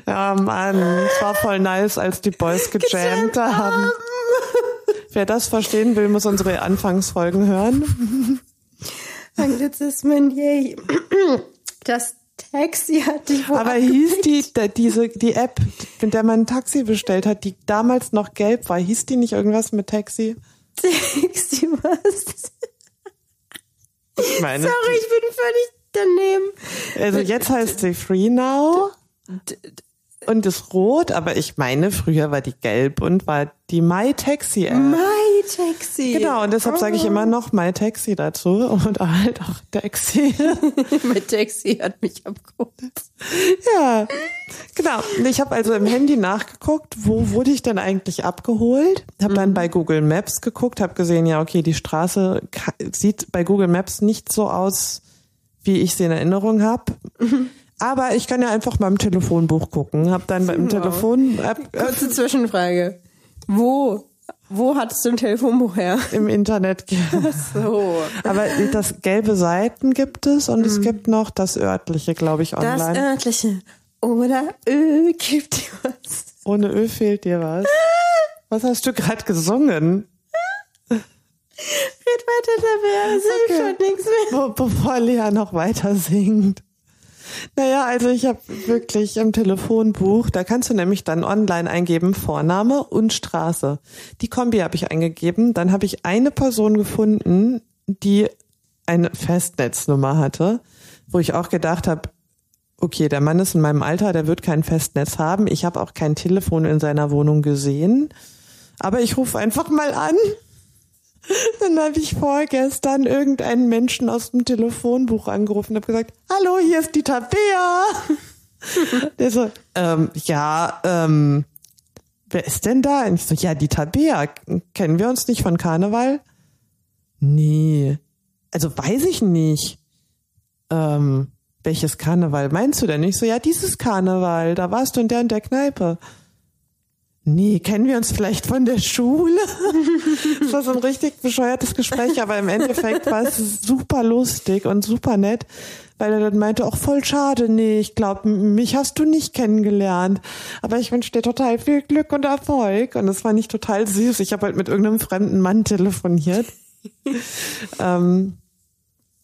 Ja, Mann, es war voll nice, als die Boys gejammt haben. Wer das verstehen will, muss unsere Anfangsfolgen hören. Anglizismen, yay. Das Taxi hat dich wo Aber hieß die, diese, die App, mit der man ein Taxi bestellt hat, die damals noch gelb war, hieß die nicht irgendwas mit Taxi? Taxi was? Ich meine, Sorry, ich bin völlig daneben. also jetzt heißt sie Free Now und ist rot, aber ich meine, früher war die gelb und war die My Taxi App. My Taxi. Genau, und deshalb sage ich immer noch My Taxi dazu und halt auch Taxi. mein Taxi hat mich abgeholt. Ja, genau. Ich habe also im Handy nachgeguckt, wo wurde ich denn eigentlich abgeholt? Habe dann bei Google Maps geguckt, habe gesehen, ja, okay, die Straße sieht bei Google Maps nicht so aus, wie ich sie in Erinnerung habe. Aber ich kann ja einfach mal im Telefonbuch gucken. Habe dann beim Telefon App, Kurze Zwischenfrage. Wo? Wo hattest du ein Telefonbuch her? im Internet. So. Aber das gelbe Seiten gibt es und es gibt noch das örtliche, glaube ich, Das online. örtliche. Oder Ö gibt dir was. Ohne Ö fehlt dir was. Was hast du gerade gesungen? Red weiter dabei, es hilft schon nichts mehr. Be bevor Lea noch weiter singt. Naja, also ich habe wirklich im Telefonbuch, da kannst du nämlich dann online eingeben Vorname und Straße. Die Kombi habe ich eingegeben, dann habe ich eine Person gefunden, die eine Festnetznummer hatte, wo ich auch gedacht habe, okay, der Mann ist in meinem Alter, der wird kein Festnetz haben. Ich habe auch kein Telefon in seiner Wohnung gesehen. Aber ich rufe einfach mal an. Dann habe ich vorgestern irgendeinen Menschen aus dem Telefonbuch angerufen und habe gesagt, hallo, hier ist die Tabea. Der so, ähm, ja, ähm, wer ist denn da? Und ich so, ja, die Tabea. Kennen wir uns nicht von Karneval? Nee. Also weiß ich nicht. Ähm, welches Karneval meinst du denn? Ich so, ja, dieses Karneval. Da warst du in der und der Kneipe. Nee, kennen wir uns vielleicht von der Schule? Das war so ein richtig bescheuertes Gespräch, aber im Endeffekt war es super lustig und super nett, weil er dann meinte, auch voll schade, nee, ich glaube, mich hast du nicht kennengelernt. Aber ich wünsche dir total viel Glück und Erfolg. Und das war nicht total süß. Ich habe halt mit irgendeinem fremden Mann telefoniert. ähm,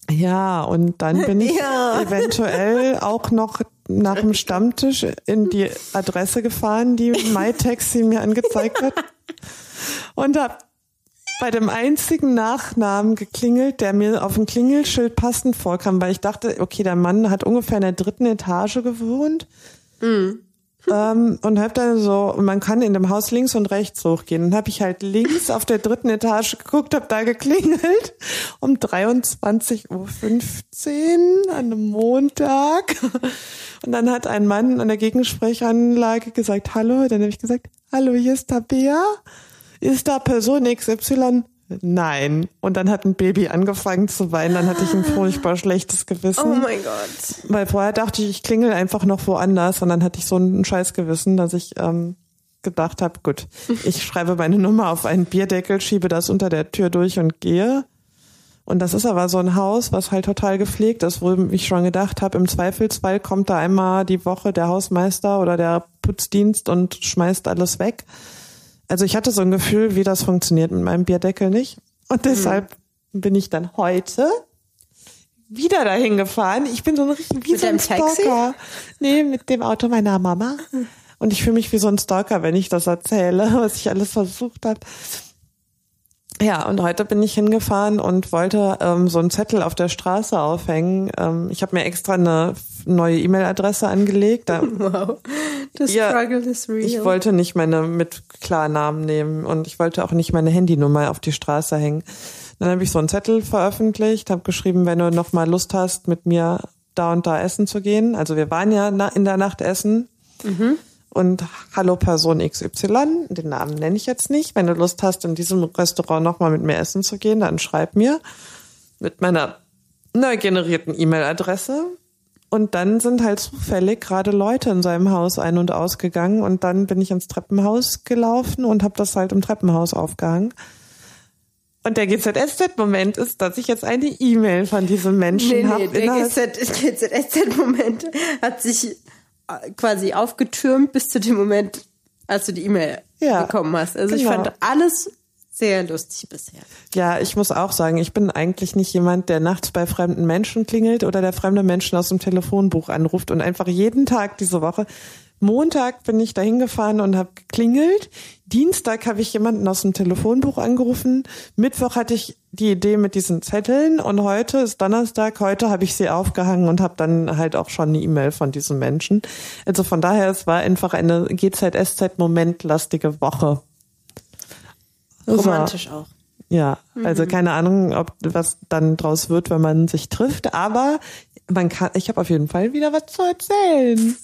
ja, und dann bin ich Ja. eventuell auch noch nach dem Stammtisch in die Adresse gefahren, die MyTaxi mir angezeigt hat. Und hab bei dem einzigen Nachnamen geklingelt, der mir auf dem Klingelschild passend vorkam, weil ich dachte, okay, der Mann hat ungefähr in der dritten Etage gewohnt. Ähm, und hab dann so, man kann in dem Haus links und rechts hochgehen. Dann habe ich halt links auf der dritten Etage geguckt, hab da geklingelt um 23.15 Uhr an einem Montag. Und dann hat ein Mann an der Gegensprechanlage gesagt, hallo. Dann habe ich gesagt, hallo, hier ist Tabea. Ist da Person XY? Nein. Und dann hat ein Baby angefangen zu weinen. Dann hatte ich ein furchtbar schlechtes Gewissen. Oh mein Gott. Weil vorher dachte ich, ich klingel einfach noch woanders und dann hatte ich so ein Scheißgewissen, dass ich ähm, gedacht habe, gut, ich schreibe meine Nummer auf einen Bierdeckel, schiebe das unter der Tür durch und gehe. Und das ist aber so ein Haus, was halt total gepflegt ist, wo ich schon gedacht habe, im Zweifelsfall kommt da einmal die Woche der Hausmeister oder der Putzdienst und schmeißt alles weg. Also ich hatte so ein Gefühl, wie das funktioniert mit meinem Bierdeckel nicht. Und deshalb mhm. bin ich dann heute wieder dahin gefahren. Ich bin so ein richtig wie mit so ein Stalker. Taxi? Nee, mit dem Auto meiner Mama. Und ich fühle mich wie so ein Stalker, wenn ich das erzähle, was ich alles versucht habe. Ja, und heute bin ich hingefahren und wollte ähm, so einen Zettel auf der Straße aufhängen. Ähm, ich habe mir extra eine neue E-Mail-Adresse angelegt. Da, wow. The Ja, struggle is real. ich wollte nicht meine mit Klarnamen nehmen und ich wollte auch nicht meine Handynummer auf die Straße hängen. Dann habe ich so einen Zettel veröffentlicht, habe geschrieben, wenn du noch mal Lust hast, mit mir da und da essen zu gehen. Also wir waren ja in der Nacht essen. Und hallo Person XY, den Namen nenne ich jetzt nicht. Wenn du Lust hast, in diesem Restaurant noch mal mit mir essen zu gehen, dann schreib mir mit meiner neu generierten E-Mail-Adresse. Und dann sind halt zufällig gerade Leute in seinem Haus ein- und ausgegangen. Und dann bin ich ins Treppenhaus gelaufen und habe das halt im Treppenhaus aufgehangen. Und der GZSZ-Moment ist, dass ich jetzt eine E-Mail von diesem Menschen Nee, habe. nee, der GZSZ-Moment hat sich quasi aufgetürmt bis zu dem Moment, als du die E-Mail Ja, bekommen hast. Also ich genau. fand alles sehr lustig bisher. Ja, ich muss auch sagen, ich bin eigentlich nicht jemand, der nachts bei fremden Menschen klingelt oder der fremde Menschen aus dem Telefonbuch anruft und einfach jeden Tag diese Woche. Montag bin ich dahin gefahren und habe geklingelt. Dienstag habe ich jemanden aus dem Telefonbuch angerufen. Mittwoch hatte ich die Idee mit diesen Zetteln und heute ist Donnerstag. Heute habe ich sie aufgehangen und habe dann halt auch schon eine E-Mail von diesem Menschen. Also von daher, es war einfach eine GZSZ-momentlastige Woche. Romantisch auch. Ja, also keine Ahnung, ob was dann draus wird, wenn man sich trifft, aber man kann, ich habe auf jeden Fall wieder was zu erzählen.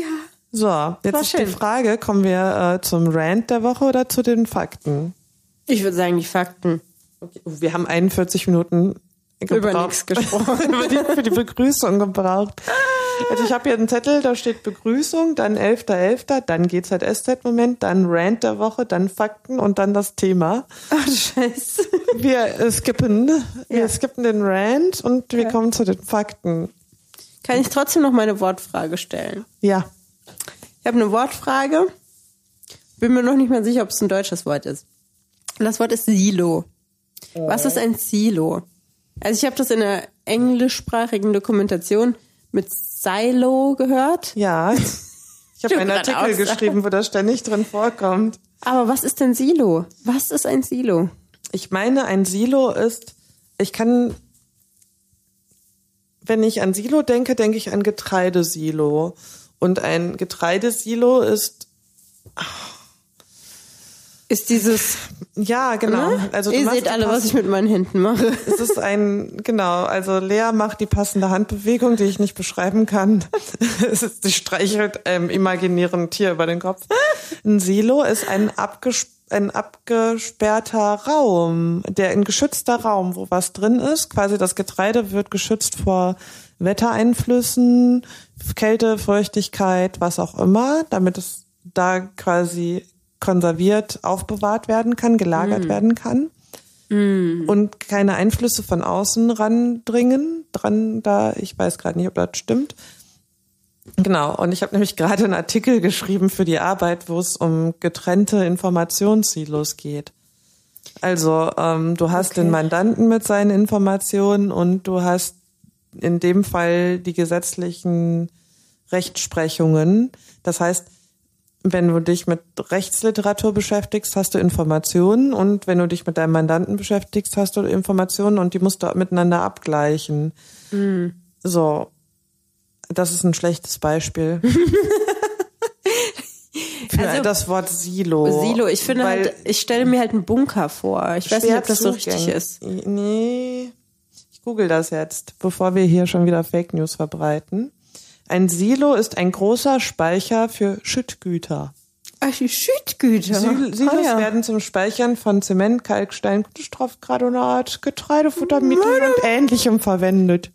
Ja. So, jetzt ist die. Frage, kommen wir äh, zum Rant der Woche oder zu den Fakten? Ich würde sagen, die Fakten. Okay. Wir haben 41 Minuten Über nichts gesprochen. über die, für die Begrüßung gebraucht. Also ich habe hier einen Zettel, da steht Begrüßung, dann 11.11., dann GZSZ-Moment, dann Rant der Woche, dann Fakten und dann das Thema. Ach Scheiße. Wir äh, skippen, wir Ja. skippen den Rant und wir kommen zu den Fakten. Kann ich trotzdem noch meine Wortfrage stellen? Ja. Ich habe eine Wortfrage. Bin mir noch nicht mal sicher, ob es ein deutsches Wort ist. Und das Wort ist Silo. Was ist ein Silo? Also ich habe das in einer englischsprachigen Dokumentation mit Silo gehört. Ja. Ich habe einen Artikel geschrieben, wo das ständig drin vorkommt. Aber was ist denn Silo? Was ist ein Silo? Ich meine, ein Silo ist, ich kann, wenn ich an Silo denke, denke ich an Getreidesilo. Und ein Getreidesilo ist, Ist dieses, ja, genau. ne? Also ihr seht alle, was ich mit meinen Händen mache. Es ist ein, genau, also Lea macht die passende Handbewegung, die ich nicht beschreiben kann. Es ist, sie streichelt einem imaginären Tier über den Kopf. Ein Silo ist ein, abges ein abgesperrter Raum, der ein geschützter Raum, wo was drin ist. Quasi das Getreide wird geschützt vor Wettereinflüssen, Kälte, Feuchtigkeit, was auch immer, damit es da quasi konserviert, aufbewahrt werden kann, gelagert werden kann und keine Einflüsse von außen randringen, dran da, ich weiß gerade nicht, ob das stimmt. Genau, und ich habe nämlich gerade einen Artikel geschrieben für die Arbeit, wo es um getrennte Informationssilos geht. Also ähm, du hast Okay. den Mandanten mit seinen Informationen und du hast in dem Fall die gesetzlichen Rechtsprechungen. Das heißt, wenn du dich mit Rechtsliteratur beschäftigst, hast du Informationen und wenn du dich mit deinem Mandanten beschäftigst, hast du Informationen und die musst du miteinander abgleichen. So, das ist ein schlechtes Beispiel. Für Also- das Wort Silo. Silo, ich finde halt, ich stelle mir halt einen Bunker vor. Ich weiß nicht, ob das so richtig ist. Nee, ich google das jetzt, bevor wir hier schon wieder Fake News verbreiten. Ein Silo ist ein großer Speicher für Schüttgüter. Ach, die Schüttgüter. Sil- Silos Ah, ja. werden zum Speichern von Zement, Kalkstein, Kunststoffgranulat, Getreidefuttermittel und ähnlichem verwendet.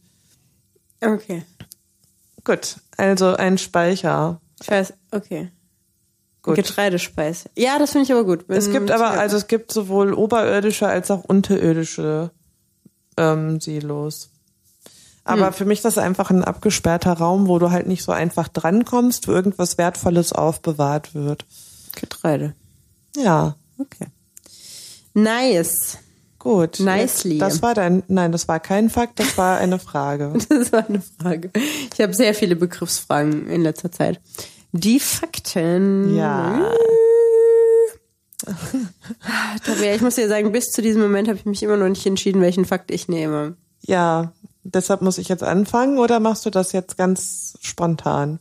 Okay. Gut, also ein Speicher. Ich weiß, okay. Gut. Getreidespeis. Ja, das finde ich aber gut. Es gibt aber, also es gibt sowohl oberirdische als auch unterirdische ähm, Silos. Aber Hm. für mich ist das einfach ein abgesperrter Raum, wo du halt nicht so einfach drankommst, wo irgendwas Wertvolles aufbewahrt wird. Getreide. Ja, Okay. Nice. Gut. Nicely. Das war dein, nein, das war kein Fakt, das war eine Frage. Das war eine Frage. Ich habe sehr viele Begriffsfragen in letzter Zeit. Die Fakten. Ja. Tabea, ich muss dir sagen, bis zu diesem Moment habe ich mich immer noch nicht entschieden, welchen Fakt ich nehme. Ja, deshalb muss ich jetzt anfangen oder machst du das jetzt ganz spontan?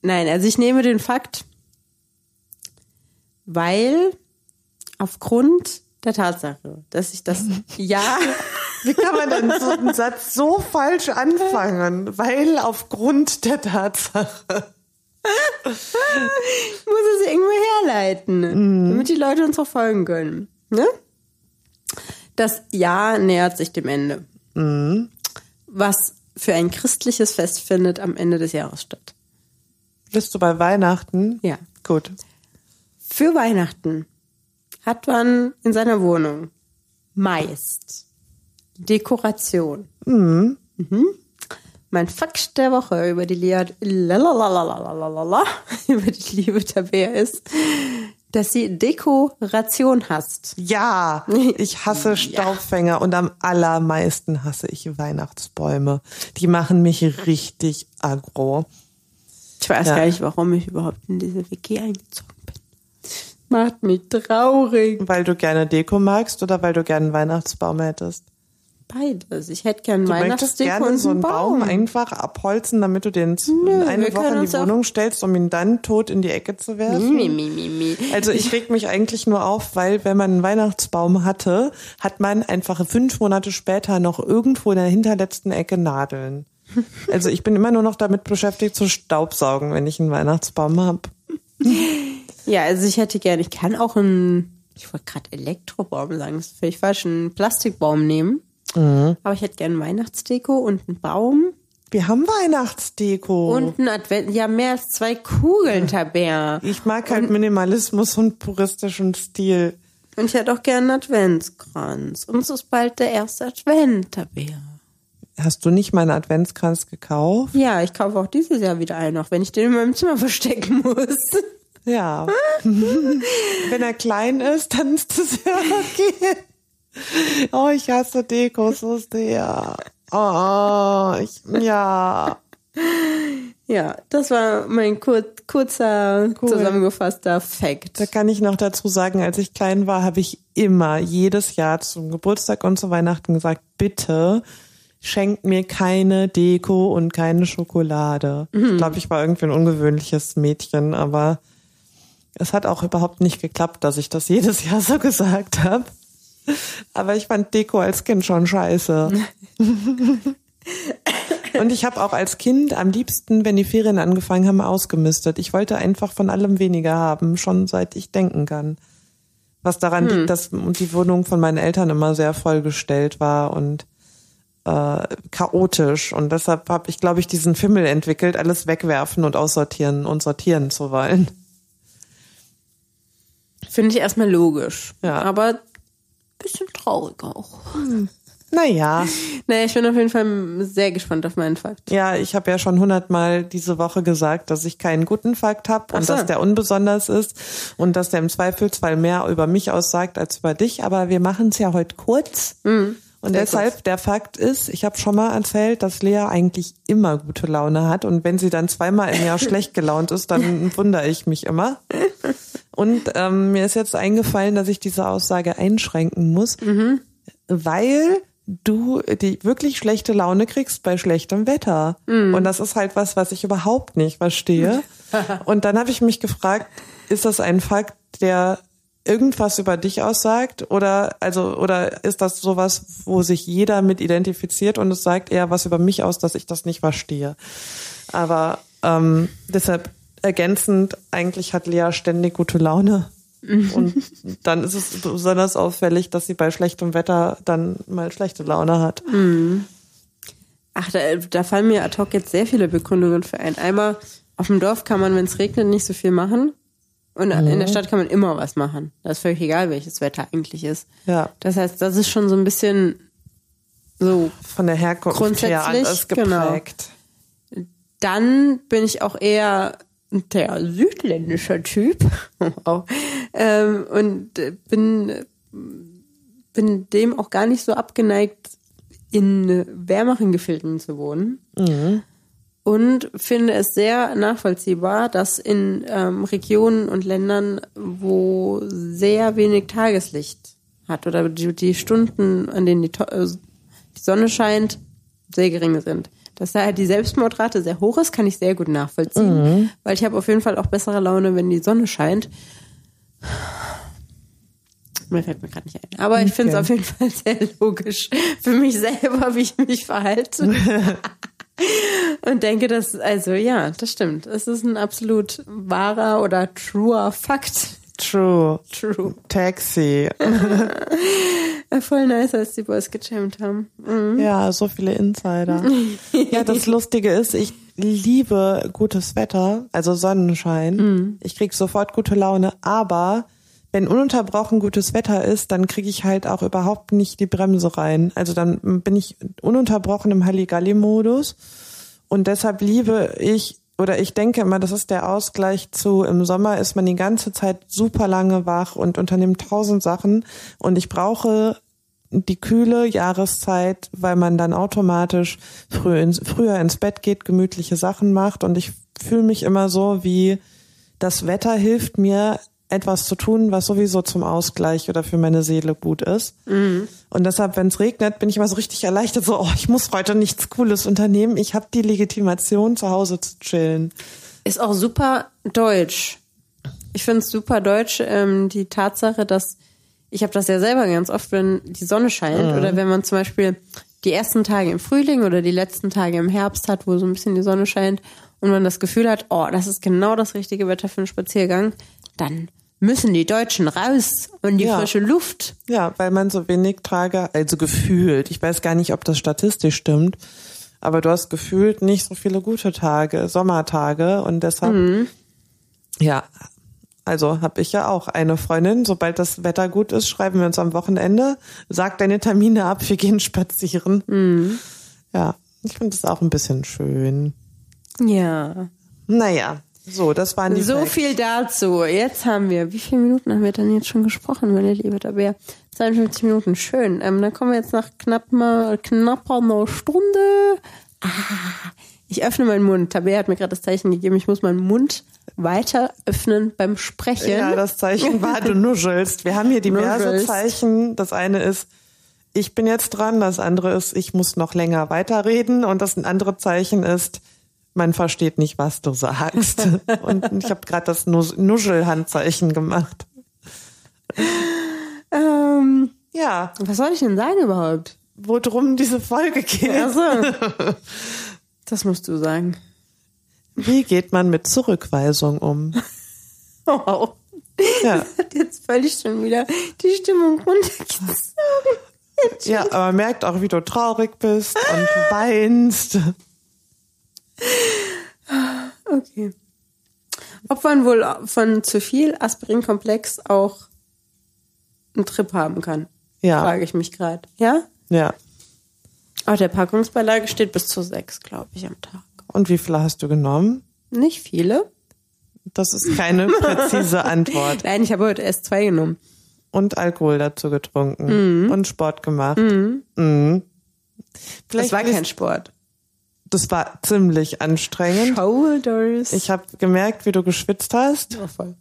Nein, also ich nehme den Fakt, weil aufgrund der Tatsache, dass ich das ja Wie kann man denn so einen Satz so falsch anfangen? Weil aufgrund der Tatsache. Ich muss es irgendwo herleiten, damit die Leute uns auch folgen können. Ne? Das Jahr nähert sich dem Ende. Was für ein christliches Fest findet am Ende des Jahres statt. Bist du bei Weihnachten? Ja. Gut. Für Weihnachten hat man in seiner Wohnung meist Dekoration. Mhm. Mein Fakt der Woche über die Lia- Lalalalalala, über die liebe Tabea ist, dass sie Dekoration hasst. Ja, ich hasse Staubfänger und am allermeisten hasse ich Weihnachtsbäume. Die machen mich richtig aggro. Ich weiß Ja. gar nicht, warum ich überhaupt in diese WG eingezogen bin. Macht mich traurig. Weil du gerne Deko magst oder weil du gerne einen Weihnachtsbaum hättest? Beides. Ich hätte gern Weihnachtsdeko gerne und so einen Baum Baum. einfach abholzen, damit du den wir eine Woche in die Wohnung stellst, um ihn dann tot in die Ecke zu werfen. Mi, mi, mi, mi. Also ich reg mich eigentlich nur auf, weil wenn man einen Weihnachtsbaum hatte, hat man einfach fünf Monate später noch irgendwo in der hinterletzten Ecke Nadeln. Also ich bin immer nur noch damit beschäftigt zu staubsaugen, wenn ich einen Weihnachtsbaum hab. Ja, also ich hätte gerne, ich kann auch einen, ich wollte gerade Elektrobaum sagen, das ist völlig falsch, einen Plastikbaum nehmen. Mhm. Aber ich hätte gerne Weihnachtsdeko und einen Baum Wir haben Weihnachtsdeko. und einen Advent, ja mehr als zwei Kugeln, Tabea. ich mag halt Minimalismus und puristischen Stil. Und ich hätte auch gerne einen Adventskranz. Und es ist bald der erste Advent, Tabea. Hast du nicht meinen Adventskranz gekauft? Ja, ich kaufe auch dieses Jahr wieder einen, auch wenn ich den in meinem Zimmer verstecken muss. Ja. Wenn er klein ist, dann ist das ja okay. Oh, ich hasse Deko so sehr. Oh, ich, ja. Ja, das war mein kur kurzer, Cool. zusammengefasster Fact. Da kann ich noch dazu sagen, als ich klein war, habe ich immer jedes Jahr zum Geburtstag und zu Weihnachten gesagt, bitte schenkt mir keine Deko und keine Schokolade. Ich glaube, ich war irgendwie ein ungewöhnliches Mädchen, aber es hat auch überhaupt nicht geklappt, dass ich das jedes Jahr so gesagt habe. Aber ich fand Deko als Kind schon scheiße. Und ich habe auch als Kind am liebsten, wenn die Ferien angefangen haben, ausgemistet. Ich wollte einfach von allem weniger haben, schon seit ich denken kann. Was daran liegt, dass die Wohnung von meinen Eltern immer sehr vollgestellt war und äh, chaotisch. Und deshalb habe ich, glaube ich, diesen Fimmel entwickelt, alles wegwerfen und aussortieren und sortieren zu wollen. Finde ich erstmal logisch. Ja. Aber bisschen traurig auch. Naja, Naja, ich bin auf jeden Fall sehr gespannt auf meinen Fakt. ja, ich habe ja schon hundertmal diese Woche gesagt, dass ich keinen guten Fakt habe und so. dass der unbesonders ist und dass der im Zweifelsfall mehr über mich aussagt als über dich. Aber wir machen es ja heute kurz. Und sehr deshalb, der Fakt ist, ich habe schon mal erzählt, dass Lea eigentlich immer gute Laune hat. Und wenn sie dann zweimal im Jahr schlecht gelaunt ist, dann wundere ich mich immer. Und ähm, mir ist jetzt eingefallen, dass ich diese Aussage einschränken muss, weil du die wirklich schlechte Laune kriegst bei schlechtem Wetter. Und das ist halt was, was ich überhaupt nicht verstehe. Und dann habe ich mich gefragt, ist das ein Fakt, der irgendwas über dich aussagt oder also oder ist das sowas, wo sich jeder mit identifiziert und es sagt eher was über mich aus, dass ich das nicht verstehe. Aber ähm, deshalb ergänzend, eigentlich hat Lea ständig gute Laune. Und dann ist es besonders auffällig, dass sie bei schlechtem Wetter dann mal schlechte Laune hat. Ach, da, da fallen mir ad hoc jetzt sehr viele Begründungen für ein. Einmal, auf dem Dorf kann man, wenn es regnet, nicht so viel machen. Und in der Stadt kann man immer was machen. Da ist völlig egal, welches Wetter eigentlich ist. Ja. Das heißt, das ist schon so ein bisschen so. Von der Herkunft her Grundsätzlich, anders genau. geprägt. Dann bin ich auch eher der südländische Typ. Ähm, und äh, bin, bin dem auch gar nicht so abgeneigt, in wärmeren Gefilden zu wohnen. Und finde es sehr nachvollziehbar, dass in ähm, Regionen und Ländern, wo sehr wenig Tageslicht hat oder die, die Stunden, an denen die, To- äh, die Sonne scheint, sehr gering sind. Dass da halt die Selbstmordrate sehr hoch ist, kann ich sehr gut nachvollziehen, weil ich habe auf jeden Fall auch bessere Laune, wenn die Sonne scheint. Mir fällt mir gerade nicht ein. Aber ich finde es Okay. auf jeden Fall sehr logisch für mich selber, wie ich mich verhalte. Und denke, dass, also ja, das stimmt. Es ist ein absolut wahrer oder truer Fakt. True. True. Taxi. Äh, Voll nice, als die Boys gechampt haben. Mhm. Ja, so viele Insider. ja, das Lustige ist, ich liebe gutes Wetter, also Sonnenschein. Ich krieg sofort gute Laune, aber wenn ununterbrochen gutes Wetter ist, dann kriege ich halt auch überhaupt nicht die Bremse rein. Also dann bin ich ununterbrochen im Halligalli-Modus. Und deshalb liebe ich, oder ich denke immer, das ist der Ausgleich zu, im Sommer ist man die ganze Zeit super lange wach und unternimmt tausend Sachen. Und ich brauche die kühle Jahreszeit, weil man dann automatisch früh ins, früher ins Bett geht, gemütliche Sachen macht. Und ich fühle mich immer so, wie das Wetter hilft mir, etwas zu tun, was sowieso zum Ausgleich oder für meine Seele gut ist. Und deshalb, wenn es regnet, bin ich immer so richtig erleichtert, so, oh, ich muss heute nichts Cooles unternehmen. Ich habe die Legitimation, zu Hause zu chillen. Ist auch super deutsch. Ich finde es super deutsch, ähm, die Tatsache, dass ich habe das ja selber ganz oft, wenn die Sonne scheint oder wenn man zum Beispiel die ersten Tage im Frühling oder die letzten Tage im Herbst hat, wo so ein bisschen die Sonne scheint und man das Gefühl hat, oh, das ist genau das richtige Wetter für einen Spaziergang, dann müssen die Deutschen raus und die Ja. frische Luft. Ja, weil man so wenig Tage, also gefühlt, ich weiß gar nicht, ob das statistisch stimmt, aber du hast gefühlt nicht so viele gute Tage, Sommertage und deshalb, ja, also habe ich ja auch eine Freundin, sobald das Wetter gut ist, schreiben wir uns am Wochenende, sag deine Termine ab, wir gehen spazieren. Ja, ich finde es auch ein bisschen schön. Ja. Naja, so, das waren die So Facts. viel dazu. Jetzt haben wir, wie viele Minuten haben wir denn jetzt schon gesprochen, meine liebe Tabea? 52 Minuten, schön. Ähm, dann kommen wir jetzt nach knapp mal, knapper einer Stunde. Ah, ich öffne meinen Mund. Tabea hat mir gerade das Zeichen gegeben, ich muss meinen Mund weiter öffnen beim Sprechen. Ja, das Zeichen war, du nuschelst. Wir haben hier diverse Nuschelst. Zeichen. Das eine ist, ich bin jetzt dran. Das andere ist, ich muss noch länger weiterreden. Und das andere Zeichen ist, man versteht nicht, was du sagst. Und ich habe gerade das Nus- Nuschelhandzeichen gemacht. ähm, Ja, was soll ich denn sagen überhaupt? worum diese Folge geht. Also, das musst du sagen. Wie geht man mit Zurückweisung um? Wow. Ja, Das hat jetzt völlig schon wieder die Stimmung runtergezogen. ja aber man merkt auch, wie du traurig bist und weinst. Okay. Ob man wohl von zu viel Aspirinkomplex auch einen Trip haben kann, Ja, frage ich mich gerade. Ja? ja. Auf der Packungsbeilage steht bis zu sechs, glaube ich, am Tag. Und wie viele hast du genommen? Nicht viele. Das ist keine präzise Antwort. Nein, ich habe heute erst zwei genommen. Und Alkohol dazu getrunken. Und Sport gemacht. Mhm. Das Vielleicht war kein Sport. Das war ziemlich anstrengend. Shoulders. Ich habe gemerkt, wie du geschwitzt hast. oh.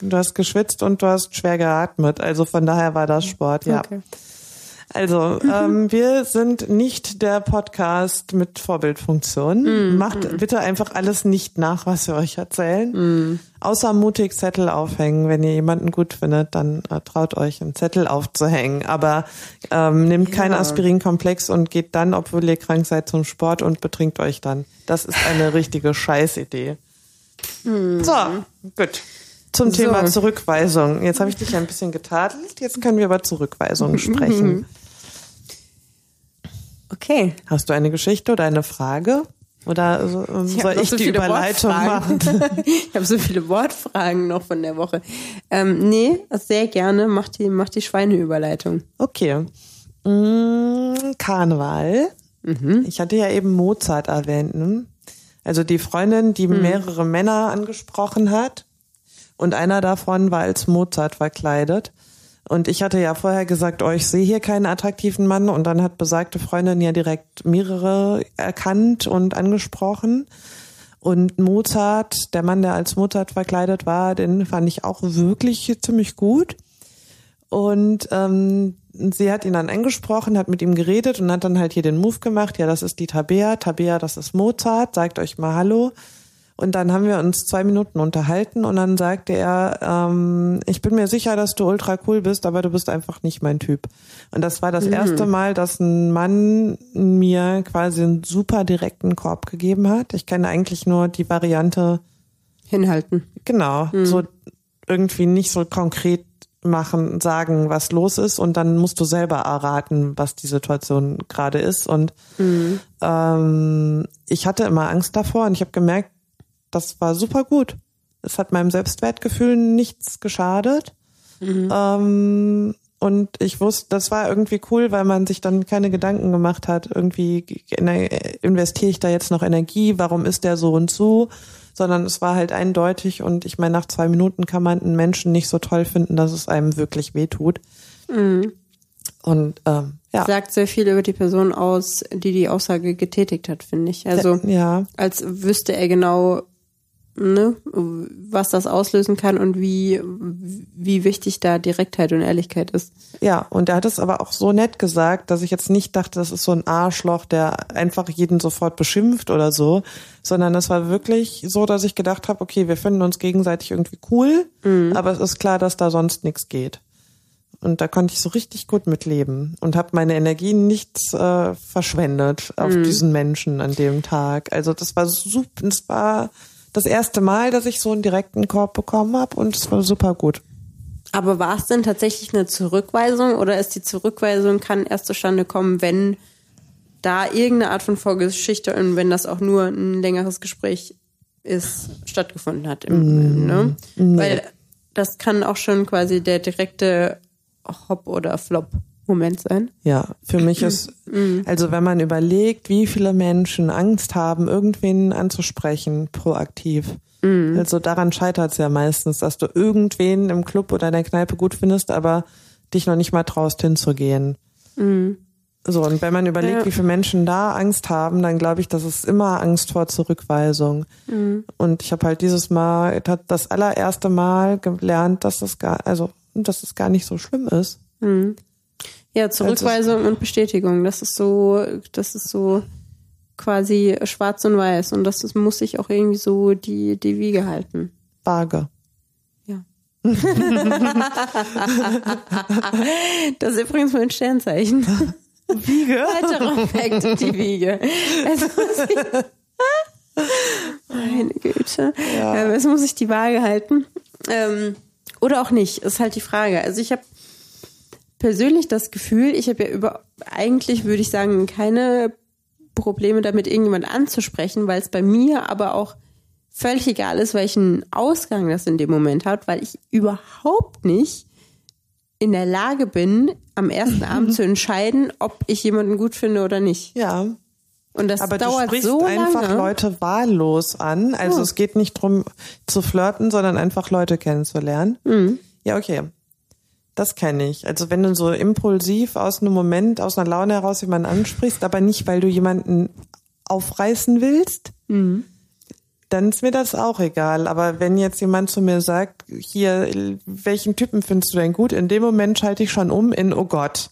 Du hast geschwitzt und du hast schwer geatmet. Also von daher war das Sport, ja. Okay. Also, ähm, wir sind nicht der Podcast mit Vorbildfunktion. Macht bitte einfach alles nicht nach, was wir euch erzählen. Außer mutig Zettel aufhängen. Wenn ihr jemanden gut findet, dann äh, traut euch, einen Zettel aufzuhängen. Aber ähm, nehmt keinen Aspirinkomplex und geht dann, obwohl ihr krank seid, zum Sport und betrinkt euch dann. Das ist eine richtige Scheißidee. So, gut. Zum So. Thema Zurückweisung. Jetzt habe ich dich ein bisschen getadelt. Jetzt können wir über Zurückweisungen sprechen. Okay. Hast du eine Geschichte oder eine Frage? Oder so, ähm, Ich soll noch ich so die Überleitung machen? ich habe so viele Wortfragen noch von der Woche. Ähm, nee, sehr gerne. Mach die, mach die Schweineüberleitung. Okay. Mm, Karneval. Mhm. Ich hatte ja eben Mozart erwähnt. Ne? Also die Freundin, die Mhm. mehrere Männer angesprochen hat. Und einer davon war als Mozart verkleidet. Und ich hatte ja vorher gesagt, oh, ich sehe hier keinen attraktiven Mann. Und dann hat besagte Freundin ja direkt mehrere erkannt und angesprochen. Und Mozart, der Mann, der als Mozart verkleidet war, den fand ich auch wirklich ziemlich gut. Und ähm, sie hat ihn dann angesprochen, hat mit ihm geredet und hat dann halt hier den Move gemacht. Ja, das ist die Tabea. Tabea, das ist Mozart. Sagt euch mal Hallo. Und dann haben wir uns zwei Minuten unterhalten und dann sagte er, ähm, ich bin mir sicher, dass du ultra cool bist, aber du bist einfach nicht mein Typ. Und das war das erste Mal, dass ein Mann mir quasi einen super direkten Korb gegeben hat. Ich kenne eigentlich nur die Variante, Hinhalten. genau, so irgendwie nicht so konkret machen, sagen, was los ist und dann musst du selber erraten, was die Situation gerade ist. Und ähm, ich hatte immer Angst davor und ich habe gemerkt, das war super gut. Es hat meinem Selbstwertgefühl nichts geschadet. Ähm, und ich wusste, das war irgendwie cool, weil man sich dann keine Gedanken gemacht hat, irgendwie investiere ich da jetzt noch Energie, warum ist der so und so, sondern es war halt eindeutig und ich meine, nach zwei Minuten kann man einen Menschen nicht so toll finden, dass es einem wirklich wehtut. Und ähm, ja, Sagt sehr viel über die Person aus, die die Aussage getätigt hat, finde ich. Also ja, als wüsste er genau, ne, was das auslösen kann und wie, wie wichtig da Direktheit und Ehrlichkeit ist. Ja, und er hat es aber auch so nett gesagt, dass ich jetzt nicht dachte, das ist so ein Arschloch, der einfach jeden sofort beschimpft oder so, sondern es war wirklich so, dass ich gedacht habe, okay, wir finden uns gegenseitig irgendwie cool, aber es ist klar, dass da sonst nichts geht. Und da konnte ich so richtig gut mitleben und habe meine Energie nicht äh, verschwendet auf diesen Menschen an dem Tag. Also das war super, das war das erste Mal, dass ich so einen direkten Korb bekommen habe und es war super gut. Aber war es denn tatsächlich eine Zurückweisung oder ist die Zurückweisung kann erst zustande kommen, wenn da irgendeine Art von Vorgeschichte und wenn das auch nur ein längeres Gespräch ist, stattgefunden hat. Im, ne? Weil das kann auch schon quasi der direkte Hop- oder Flop-Moment sein. Ja, für mich ist, also wenn man überlegt, wie viele Menschen Angst haben, irgendwen anzusprechen, proaktiv. Also daran scheitert es ja meistens, dass du irgendwen im Club oder in der Kneipe gut findest, aber dich noch nicht mal traust hinzugehen. So, und wenn man überlegt, Ja. wie viele Menschen da Angst haben, dann glaube ich, das ist immer Angst vor Zurückweisung. Und ich habe halt dieses Mal, das allererste Mal gelernt, dass das gar, also, dass es gar nicht so schlimm ist. Ja, Zurückweisung und Bestätigung. Das ist so, das ist so quasi schwarz und weiß. Und das ist, muss sich auch irgendwie so die, die Wiege halten. Vage. Ja. das ist übrigens mein Sternzeichen. Wiege? Weiterer Fakt, die Wiege. Also ich, meine Güte. Ähm, Es muss sich die Waage halten. Ähm, oder auch nicht, ist halt die Frage. Also ich habe persönlich das Gefühl, ich habe ja über, eigentlich würde ich sagen, keine Probleme damit, irgendjemand anzusprechen, weil es bei mir aber auch völlig egal ist, welchen Ausgang das in dem Moment hat, weil ich überhaupt nicht in der Lage bin, am ersten Abend zu entscheiden, ob ich jemanden gut finde oder nicht. Ja. Und das Aber du dauert sprichst so einfach lange. Leute wahllos an. Also Ja. es geht nicht drum zu flirten, sondern einfach Leute kennenzulernen. Mhm. Ja, okay. Das kenne ich. Also wenn du so impulsiv aus einem Moment, aus einer Laune heraus jemanden ansprichst, aber nicht, weil du jemanden aufreißen willst, Mhm. dann ist mir das auch egal. Aber wenn jetzt jemand zu mir sagt, hier, welchen Typen findest du denn gut? In dem Moment schalte ich schon um in, oh Gott.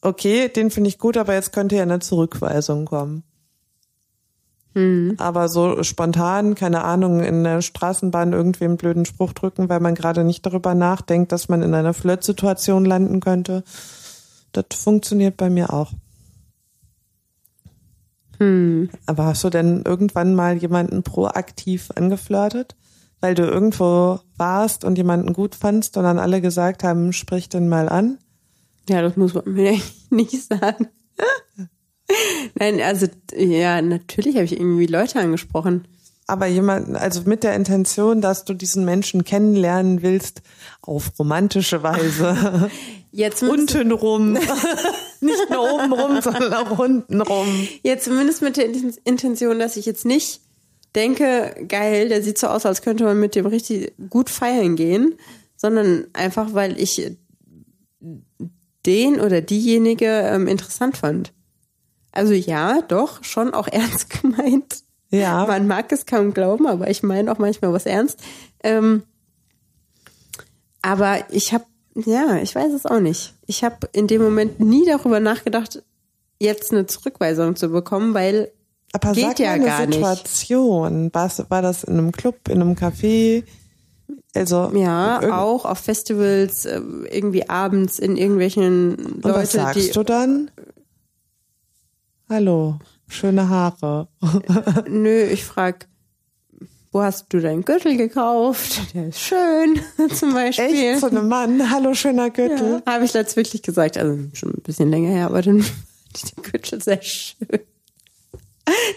Okay, den finde ich gut, aber jetzt könnte ja eine Zurückweisung kommen. Aber so spontan, keine Ahnung, in der Straßenbahn irgendwie einen blöden Spruch drücken, weil man gerade nicht darüber nachdenkt, dass man in einer Flirtsituation landen könnte, das funktioniert bei mir auch. Aber hast du denn irgendwann mal jemanden proaktiv angeflirtet? Weil du irgendwo warst und jemanden gut fandst und dann alle gesagt haben, sprich den mal an? Ja, das muss man mir nicht sagen. Nein, also ja, natürlich habe ich irgendwie Leute angesprochen. Aber jemand, also mit der Intention, dass du diesen Menschen kennenlernen willst, auf romantische Weise. Jetzt unten rum. nicht nur oben rum, sondern auch unten rum. Ja, zumindest mit der Intention, dass ich jetzt nicht denke, geil, der sieht so aus, als könnte man mit dem richtig gut feiern gehen, sondern einfach, weil ich den oder diejenige ähm, interessant fand. Also ja, doch, schon auch ernst gemeint. Ja. Man mag es kaum glauben, aber ich meine auch manchmal was ernst. Ähm, aber ich habe, ja, ich weiß es auch nicht. Ich habe in dem Moment nie darüber nachgedacht, jetzt eine Zurückweisung zu bekommen, weil aber geht sag ja mal eine gar Situation. Nicht. War, war das in einem Club, in einem Café? Also ja, auch auf Festivals, äh, irgendwie abends in irgendwelchen Und was sagst die, du dann? Hallo, schöne Haare. Nö, ich frag, wo hast du deinen Gürtel gekauft? Der ist schön, zum Beispiel. Echt, so einem Mann, hallo, schöner Gürtel. Ja, Habe ich letztens wirklich gesagt, also schon ein bisschen länger her, aber dann fand ich den Gürtel sehr schön.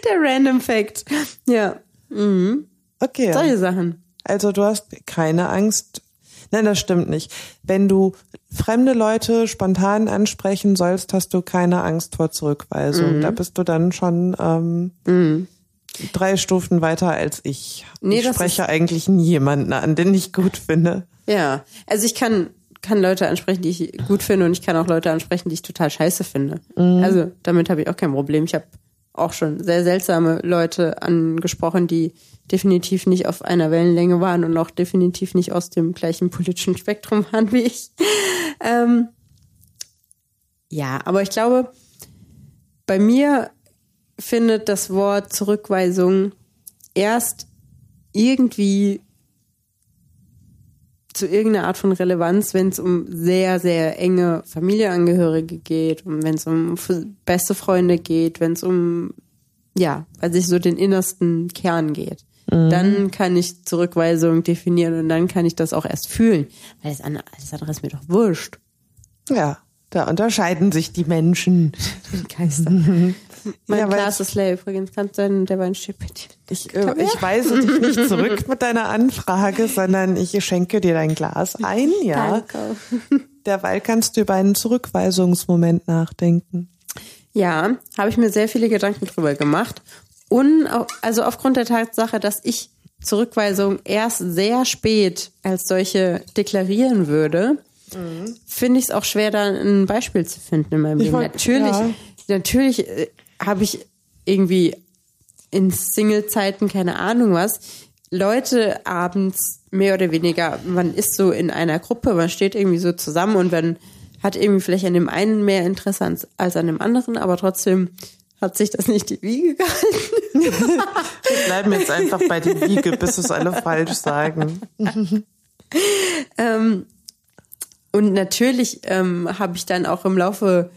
Der Random Fact. Ja. Mhm. Okay. Solche Sachen. Also du hast keine Angst. Nein, das stimmt nicht. Wenn du fremde Leute spontan ansprechen sollst, hast du keine Angst vor Zurückweisung. Mhm. Da bist du dann schon ähm, Mhm. drei Stufen weiter als ich. Nee, ich spreche eigentlich nie jemanden an, den ich gut finde. Ja. Also ich kann, kann Leute ansprechen, die ich gut finde und ich kann auch Leute ansprechen, die ich total scheiße finde. Also damit habe ich auch kein Problem. Ich habe auch schon sehr seltsame Leute angesprochen, die definitiv nicht auf einer Wellenlänge waren und auch definitiv nicht aus dem gleichen politischen Spektrum waren wie ich. Ähm, ja, aber ich glaube, bei mir findet das Wort Zurückweisung erst irgendwie zu irgendeiner Art von Relevanz, wenn es um sehr, sehr enge Familienangehörige geht, wenn es um beste Freunde geht, wenn es um, ja, weil sich so den innersten Kern geht. Dann kann ich Zurückweisung definieren und dann kann ich das auch erst fühlen. Weil das andere, alles andere ist mir doch wurscht. Ja, da unterscheiden sich die Menschen. Geister. mein Ja, Glas ist leer übrigens. Kannst du deinen, der steht bei dir. Ich, äh, ich weise dich nicht zurück mit deiner Anfrage, sondern ich schenke dir dein Glas ein, ja. Danke. Derweil kannst du über einen Zurückweisungsmoment nachdenken. Ja, habe ich mir sehr viele Gedanken drüber gemacht. Und also aufgrund der Tatsache, dass ich Zurückweisung erst sehr spät als solche deklarieren würde, finde ich es auch schwer, da ein Beispiel zu finden in meinem Ich Leben. wollt- Natürlich, ja. natürlich äh, habe ich irgendwie in Single-Zeiten keine Ahnung was. Leute abends mehr oder weniger, man ist so in einer Gruppe, man steht irgendwie so zusammen und man hat irgendwie vielleicht an dem einen mehr Interesse als, an dem anderen, aber trotzdem hat sich das nicht die Wiege gehalten. Wir bleiben jetzt einfach bei der Wiege, bis es alle falsch sagen. Ähm, und natürlich ähm, habe ich dann auch im Laufe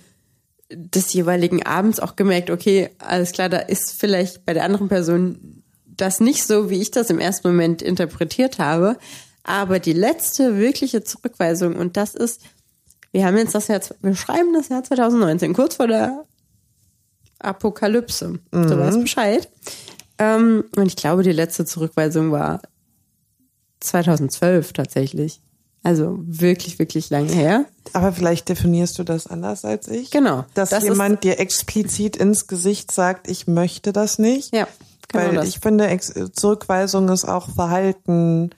des jeweiligen Abends auch gemerkt, okay, alles klar, da ist vielleicht bei der anderen Person das nicht so, wie ich das im ersten Moment interpretiert habe. Aber die letzte wirkliche Zurückweisung, und das ist, wir haben jetzt das Jahr, wir schreiben das Jahr 2019, kurz vor der Apokalypse. Du weißt Bescheid. Ähm, und ich glaube, die letzte Zurückweisung war 2012 tatsächlich. Also wirklich, wirklich lange her. Aber vielleicht definierst du das anders als ich. Genau. Dass Das jemand dir explizit ins Gesicht sagt, ich möchte das nicht. Ja, genau Weil das. ich finde, Zurückweisung ist auch Verhalten.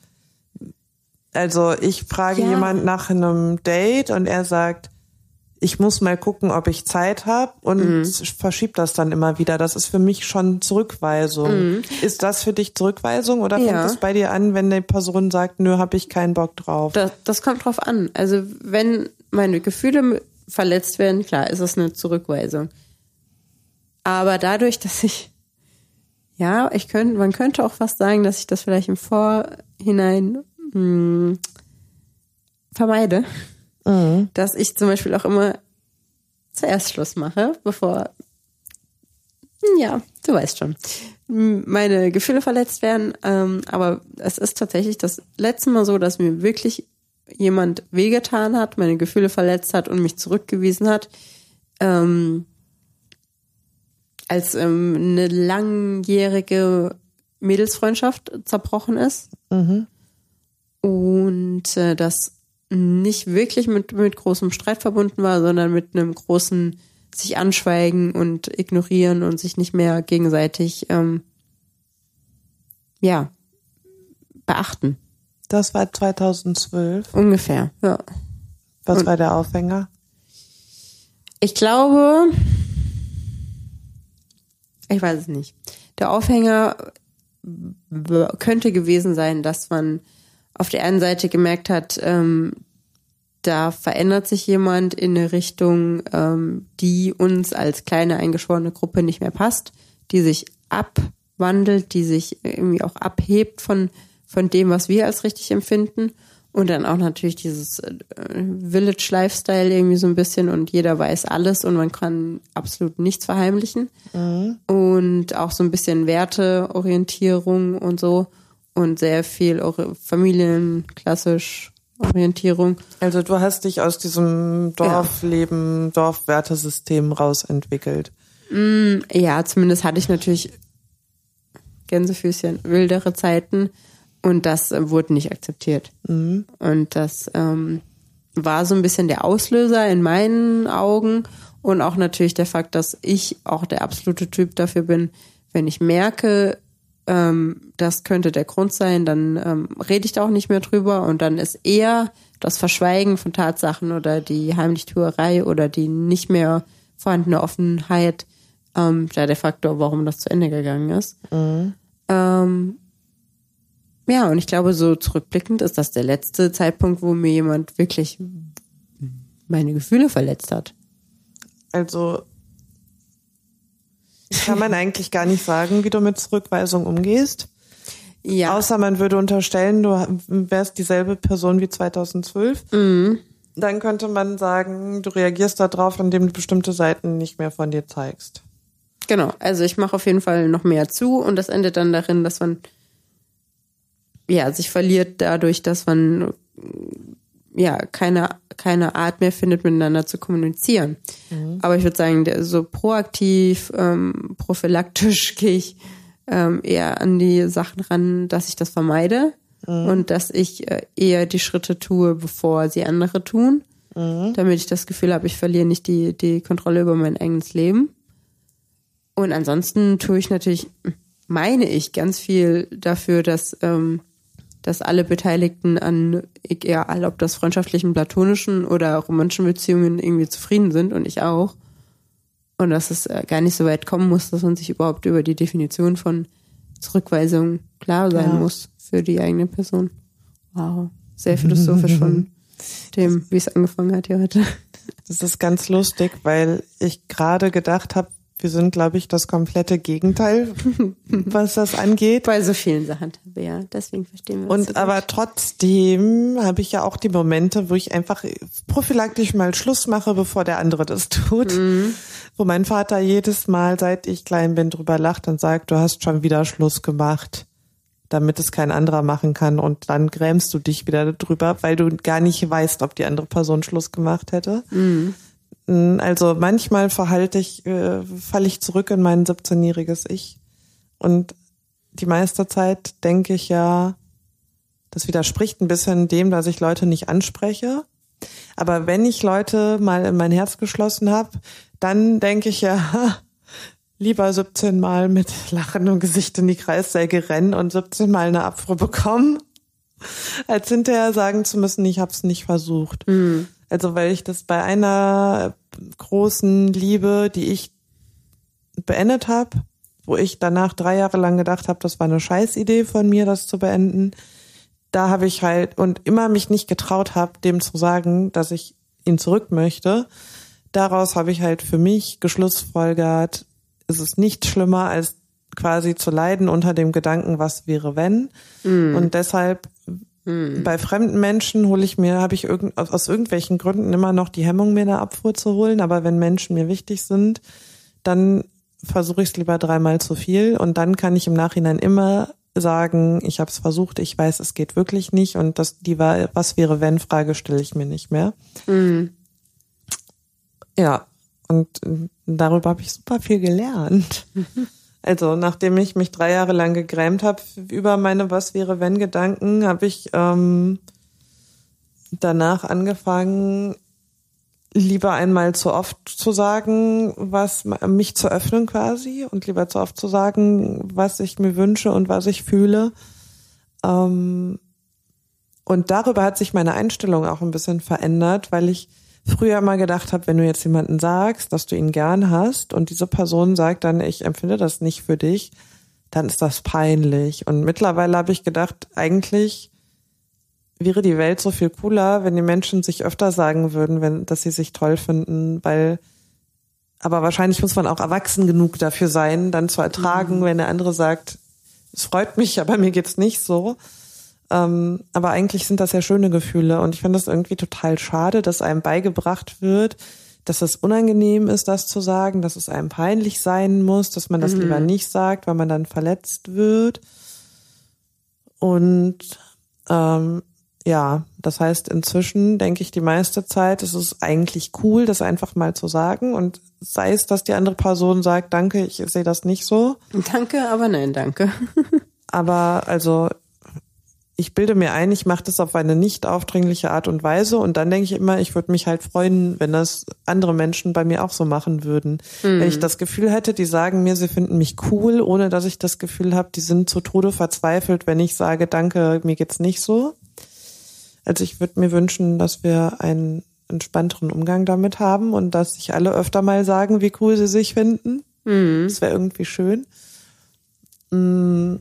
Also ich frage Ja. jemand nach einem Date und er sagt, ich muss mal gucken, ob ich Zeit habe und Mhm. verschiebt das dann immer wieder. Das ist für mich schon Zurückweisung. Ist das für dich Zurückweisung oder Mhm. Ja. fängt es bei dir an, wenn die Person sagt, nö, habe ich keinen Bock drauf? Das, das kommt drauf an. Also wenn meine Gefühle verletzt werden, klar, ist es eine Zurückweisung. Aber dadurch, dass ich, ja, ich könnte, man könnte auch fast sagen, dass ich das vielleicht im Vorhinein mh, vermeide, dass ich zum Beispiel auch immer zuerst Schluss mache, bevor, ja, du weißt schon, meine Gefühle verletzt werden. Ähm, aber es ist tatsächlich das letzte Mal so, dass mir wirklich jemand wehgetan hat, meine Gefühle verletzt hat und mich zurückgewiesen hat. Ähm, als ähm, eine langjährige Mädelsfreundschaft zerbrochen ist. Und äh, das nicht wirklich mit, mit großem Streit verbunden war, sondern mit einem großen sich anschweigen und ignorieren und sich nicht mehr gegenseitig ähm, ja beachten. Das war 2012. Ungefähr, ja. Was Und- war der Aufhänger? Ich glaube, ich weiß es nicht. Der Aufhänger könnte gewesen sein, dass man auf der einen Seite gemerkt hat, ähm, da verändert sich jemand in eine Richtung, ähm, die uns als kleine eingeschworene Gruppe nicht mehr passt, die sich abwandelt, die sich irgendwie auch abhebt von, von dem, was wir als richtig empfinden. Und dann auch natürlich dieses äh, Village Lifestyle irgendwie so ein bisschen und jeder weiß alles und man kann absolut nichts verheimlichen. Und auch so ein bisschen Werteorientierung und so und sehr viel Ori- Familien, klassisch Orientierung. Also du hast dich aus diesem Dorfleben, Dorfwertesystem rausentwickelt. Ja, zumindest hatte ich natürlich Gänsefüßchen, wildere Zeiten und das äh, wurde nicht akzeptiert. Und das ähm, war so ein bisschen der Auslöser in meinen Augen und auch natürlich der Fakt, dass ich auch der absolute Typ dafür bin, wenn ich merke, ähm, das könnte der Grund sein, dann ähm, rede ich da auch nicht mehr drüber und dann ist eher das Verschweigen von Tatsachen oder die Heimlichtuerei oder die nicht mehr vorhandene Offenheit ähm, da der Faktor, warum das zu Ende gegangen ist. Ähm, ja, und ich glaube, so zurückblickend ist das der letzte Zeitpunkt, wo mir jemand wirklich meine Gefühle verletzt hat. Also kann man eigentlich gar nicht sagen, wie du mit Zurückweisung umgehst. Ja, Außer man würde unterstellen, du wärst dieselbe Person wie 2012. Dann könnte man sagen, du reagierst darauf, indem du bestimmte Seiten nicht mehr von dir zeigst. genau. Also ich mache auf jeden Fall noch mehr zu und das endet dann darin, dass man ja sich verliert dadurch, dass man ja keine keine Art mehr findet, miteinander zu kommunizieren. Aber ich würde sagen, der, so proaktiv, ähm, prophylaktisch gehe ich ähm, eher an die Sachen ran, dass ich das vermeide und dass ich äh, eher die Schritte tue, bevor sie andere tun, damit ich das Gefühl habe, ich verliere nicht die, die Kontrolle über mein eigenes Leben. Und ansonsten tue ich natürlich, meine ich, ganz viel dafür, dass, ähm, dass alle Beteiligten an, egal ob das freundschaftlichen, platonischen oder romantischen Beziehungen irgendwie zufrieden sind und ich auch. Und dass es äh, gar nicht so weit kommen muss, dass man sich überhaupt über die Definition von Zurückweisung klar sein Ja. muss für die eigene Person. Wow. Sehr philosophisch von dem, wie es angefangen hat hier heute. Das ist ganz lustig, weil ich gerade gedacht habe, wir sind, glaube ich, das komplette Gegenteil, was das angeht. Bei so vielen Sachen, ja. Deswegen verstehen wir uns so Und gut. aber trotzdem habe ich ja auch die Momente, wo ich einfach prophylaktisch mal Schluss mache, bevor der andere das tut. Wo mein Vater jedes Mal, seit ich klein bin, drüber lacht und sagt, du hast schon wieder Schluss gemacht, damit es kein anderer machen kann. Und dann grämst du dich wieder drüber, weil du gar nicht weißt, ob die andere Person Schluss gemacht hätte. Also manchmal verhalte ich, äh, falle ich zurück in mein 17-jähriges Ich. Und die meiste Zeit denke ich ja, das widerspricht ein bisschen dem, dass ich Leute nicht anspreche. Aber wenn ich Leute mal in mein Herz geschlossen habe, dann denke ich ja, lieber 17 Mal mit lachendem Gesicht in die Kreissäge rennen und 17 Mal eine Abfuhr bekommen, als hinterher sagen zu müssen, ich habe es nicht versucht. Also weil ich das bei einer großen Liebe, die ich beendet habe, wo ich danach drei Jahre lang gedacht habe, das war eine Scheißidee von mir, das zu beenden. Da habe ich halt und immer mich nicht getraut habe, dem zu sagen, dass ich ihn zurück möchte. Daraus habe ich halt für mich geschlussfolgert, es ist nicht schlimmer als quasi zu leiden unter dem Gedanken, was wäre wenn. Und deshalb bei fremden Menschen hole ich mir, habe ich irgend, aus, irgendwelchen Gründen immer noch die Hemmung, mir eine Abfuhr zu holen. Aber wenn Menschen mir wichtig sind, dann versuche ich es lieber dreimal zu viel. Und dann kann ich im Nachhinein immer sagen, ich habe es versucht, ich weiß, es geht wirklich nicht. Und das, die war, was wäre wenn, Frage stelle ich mir nicht mehr. Ja. Und äh, darüber habe ich super viel gelernt. Also nachdem ich mich drei Jahre lang gegrämt habe über meine Was wäre wenn Gedanken, habe ich ähm, danach angefangen, lieber einmal zu oft zu sagen, was mich zu öffnen quasi und lieber zu oft zu sagen, was ich mir wünsche und was ich fühle. Ähm, und darüber hat sich meine Einstellung auch ein bisschen verändert, weil ich früher mal gedacht habe, wenn du jetzt jemanden sagst, dass du ihn gern hast und diese Person sagt dann, ich empfinde das nicht für dich, dann ist das peinlich. Und mittlerweile habe ich gedacht, eigentlich wäre die Welt so viel cooler, wenn die Menschen sich öfter sagen würden, wenn, dass sie sich toll finden, weil aber wahrscheinlich muss man auch erwachsen genug dafür sein, dann zu ertragen, mhm. wenn der andere sagt, es freut mich, aber mir geht's nicht so. Ähm, aber eigentlich sind das ja schöne Gefühle und ich finde das irgendwie total schade, dass einem beigebracht wird, dass es unangenehm ist, das zu sagen, dass es einem peinlich sein muss, dass man das mhm. lieber nicht sagt, weil man dann verletzt wird. Und ähm, ja, das heißt, inzwischen denke ich die meiste Zeit, es ist eigentlich cool, das einfach mal zu sagen. Und sei es, dass die andere Person sagt, danke, ich sehe das nicht so. Danke, aber nein, danke. aber also ich bilde mir ein, ich mache das auf eine nicht aufdringliche Art und Weise und dann denke ich immer, ich würde mich halt freuen, wenn das andere Menschen bei mir auch so machen würden. Mhm. Wenn ich das Gefühl hätte, die sagen mir, sie finden mich cool, ohne dass ich das Gefühl habe, die sind zu Tode verzweifelt, wenn ich sage, danke, mir geht's nicht so. Also ich würde mir wünschen, dass wir einen entspannteren Umgang damit haben und dass sich alle öfter mal sagen, wie cool sie sich finden. Mhm. Das wäre irgendwie schön. Mm.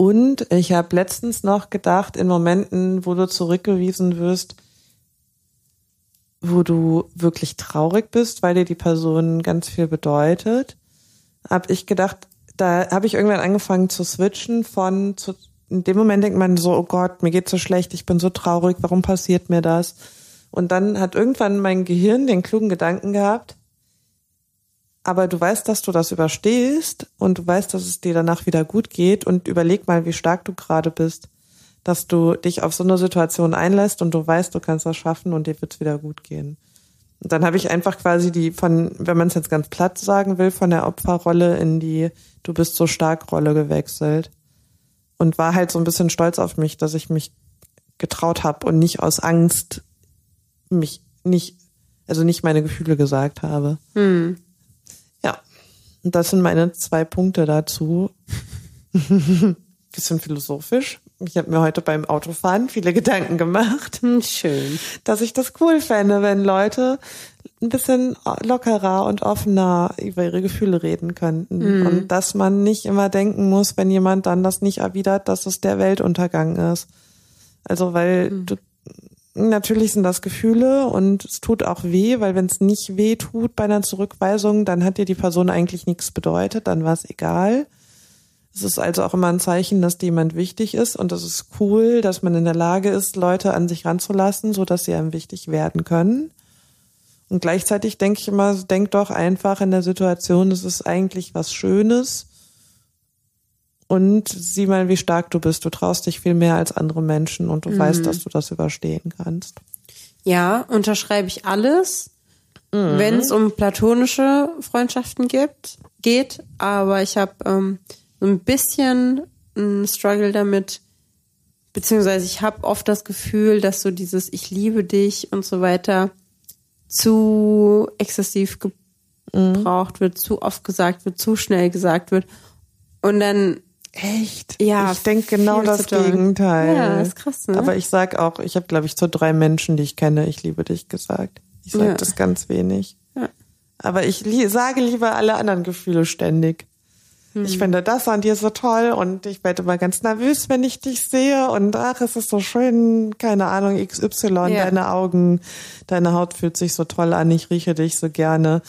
Und ich habe letztens noch gedacht, in Momenten, wo du zurückgewiesen wirst, wo du wirklich traurig bist, weil dir die Person ganz viel bedeutet, habe ich gedacht, da habe ich irgendwann angefangen zu switchen von zu, in dem Moment denkt man so, oh Gott, mir geht's so schlecht, ich bin so traurig, warum passiert mir das? Und dann hat irgendwann mein Gehirn den klugen Gedanken gehabt, aber du weißt, dass du das überstehst und du weißt, dass es dir danach wieder gut geht und überleg mal, wie stark du gerade bist, dass du dich auf so eine Situation einlässt und du weißt, du kannst das schaffen und dir wird's wieder gut gehen. Und dann habe ich einfach quasi die von, wenn man es jetzt ganz platt sagen will, von der Opferrolle in die Du bist so stark Rolle gewechselt und war halt so ein bisschen stolz auf mich, dass ich mich getraut habe und nicht aus Angst mich nicht, also nicht meine Gefühle gesagt habe. Hm. Und das sind meine zwei Punkte dazu. bisschen philosophisch. Ich habe mir heute beim Autofahren viele Gedanken gemacht. Hm, schön. Dass ich das cool fände, wenn Leute ein bisschen lockerer und offener über ihre Gefühle reden könnten. Mhm. Und dass man nicht immer denken muss, wenn jemand dann das nicht erwidert, dass es der Weltuntergang ist. Also weil mhm. du, natürlich sind das Gefühle und es tut auch weh, weil wenn es nicht weh tut bei einer Zurückweisung, dann hat dir die Person eigentlich nichts bedeutet, dann war es egal. Es ist also auch immer ein Zeichen, dass jemand wichtig ist und das ist cool, dass man in der Lage ist, Leute an sich ranzulassen, so dass sie einem wichtig werden können. Und gleichzeitig denke ich immer, denk doch einfach in der Situation, es ist eigentlich was Schönes. Und sieh mal, wie stark du bist. Du traust dich viel mehr als andere Menschen und du mhm. weißt, dass du das überstehen kannst. Ja, unterschreibe ich alles, mhm. wenn es um platonische Freundschaften gibt, geht. Aber ich habe ähm, so ein bisschen einen Struggle damit, beziehungsweise ich habe oft das Gefühl, dass so dieses Ich liebe dich und so weiter zu exzessiv gebraucht mhm. wird, zu oft gesagt wird, zu schnell gesagt wird. Und dann Echt? Ja. Ich denke genau das Gegenteil. Ja, ist krass, ne? Aber ich sag auch, ich habe, glaube ich, zu drei Menschen, die ich kenne, ich liebe dich gesagt. Ich sage ja. das ganz wenig. Ja. Aber ich li sage lieber alle anderen Gefühle ständig. Hm. Ich finde das an dir so toll und ich werde immer ganz nervös, wenn ich dich sehe und ach, es ist so schön, keine Ahnung, XY, ja. deine Augen, deine Haut fühlt sich so toll an, ich rieche dich so gerne.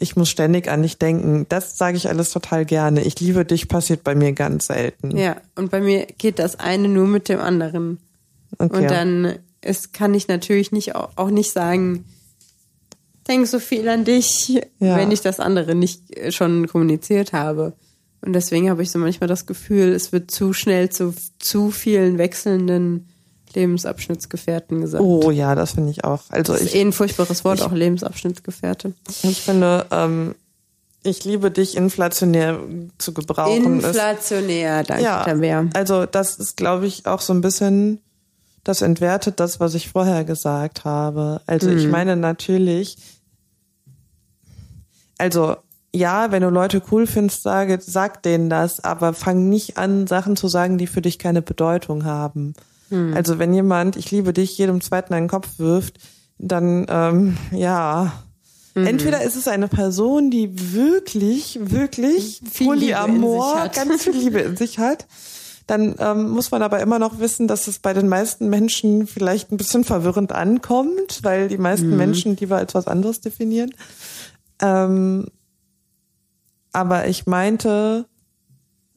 Ich muss ständig an dich denken. Das sage ich alles total gerne. Ich liebe dich passiert bei mir ganz selten. Ja, und bei mir geht das eine nur mit dem anderen. Okay. Und dann ist, kann ich natürlich nicht auch nicht sagen, denk so viel an dich, ja. wenn ich das andere nicht schon kommuniziert habe. Und deswegen habe ich so manchmal das Gefühl, es wird zu schnell zu zu vielen wechselnden Lebensabschnittsgefährten gesagt. Oh ja, das finde ich auch. Also das ist ich, eh ein furchtbares Wort, auch Lebensabschnittsgefährte. ich finde, ähm, ich liebe dich inflationär zu gebrauchen. Inflationär, danke, ja, Tabea. also das ist, glaube ich, auch so ein bisschen, das entwertet das, was ich vorher gesagt habe. Also ich meine natürlich, also ja, wenn du Leute cool findest, sage, sag denen das, aber fang nicht an, Sachen zu sagen, die für dich keine Bedeutung haben. Also wenn jemand, ich liebe dich, jedem zweiten einen Kopf wirft, dann ähm, ja. Entweder ist es eine Person, die wirklich, wirklich Viel Polyamor, ganz viel Liebe in sich hat. Dann ähm, muss man aber immer noch wissen, dass es bei den meisten Menschen vielleicht ein bisschen verwirrend ankommt, weil die meisten Menschen lieber als was anderes definieren. Ähm, aber ich meinte,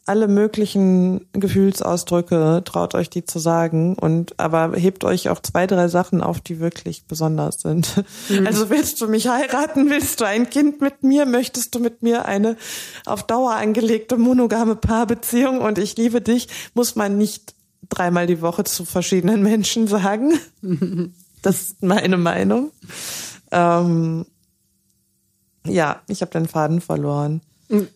alle möglichen Gefühlsausdrücke, traut euch die zu sagen und aber hebt euch auch zwei, drei Sachen auf, die wirklich besonders sind. Also willst du mich heiraten? Willst du ein Kind mit mir? Möchtest du mit mir eine auf Dauer angelegte monogame Paarbeziehung und ich liebe dich? Muss man nicht dreimal die Woche zu verschiedenen Menschen sagen. Das ist meine Meinung. Ähm, ja, ich habe den Faden verloren.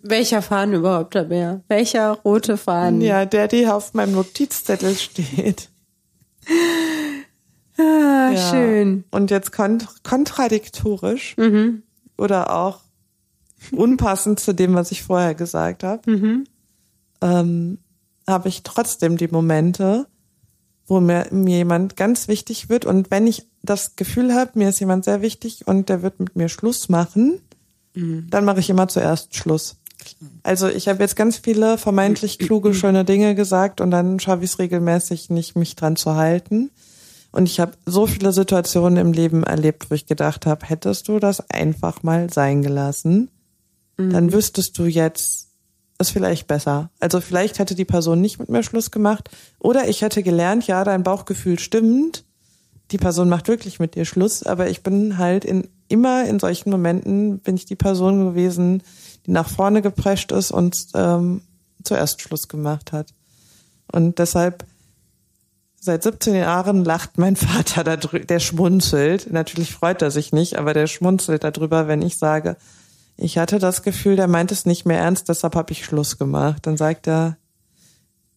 Welcher Faden überhaupt, Tabea? Welcher rote Faden? Ja, der, der auf meinem Notizzettel steht. Ah, Ja. schön. Und jetzt kont kontradiktorisch oder auch unpassend zu dem, was ich vorher gesagt habe, ähm, habe ich trotzdem die Momente, wo mir, mir jemand ganz wichtig wird und wenn ich das Gefühl habe, mir ist jemand sehr wichtig und der wird mit mir Schluss machen, dann mache ich immer zuerst Schluss. Also ich habe jetzt ganz viele vermeintlich kluge, schöne Dinge gesagt und dann schaffe ich es regelmäßig nicht, mich dran zu halten. Und ich habe so viele Situationen im Leben erlebt, wo ich gedacht habe, hättest du das einfach mal sein gelassen, dann wüsstest du jetzt, ist vielleicht besser. Also vielleicht hätte die Person nicht mit mir Schluss gemacht oder ich hätte gelernt, ja, dein Bauchgefühl stimmt, die Person macht wirklich mit dir Schluss, aber ich bin halt in immer in solchen Momenten bin ich die Person gewesen, die nach vorne geprescht ist und ähm, zuerst Schluss gemacht hat. Und deshalb seit 17 Jahren lacht mein Vater darüber, der schmunzelt. Natürlich freut er sich nicht, aber der schmunzelt darüber, wenn ich sage, ich hatte das Gefühl, der meint es nicht mehr ernst, deshalb habe ich Schluss gemacht. Dann sagt er,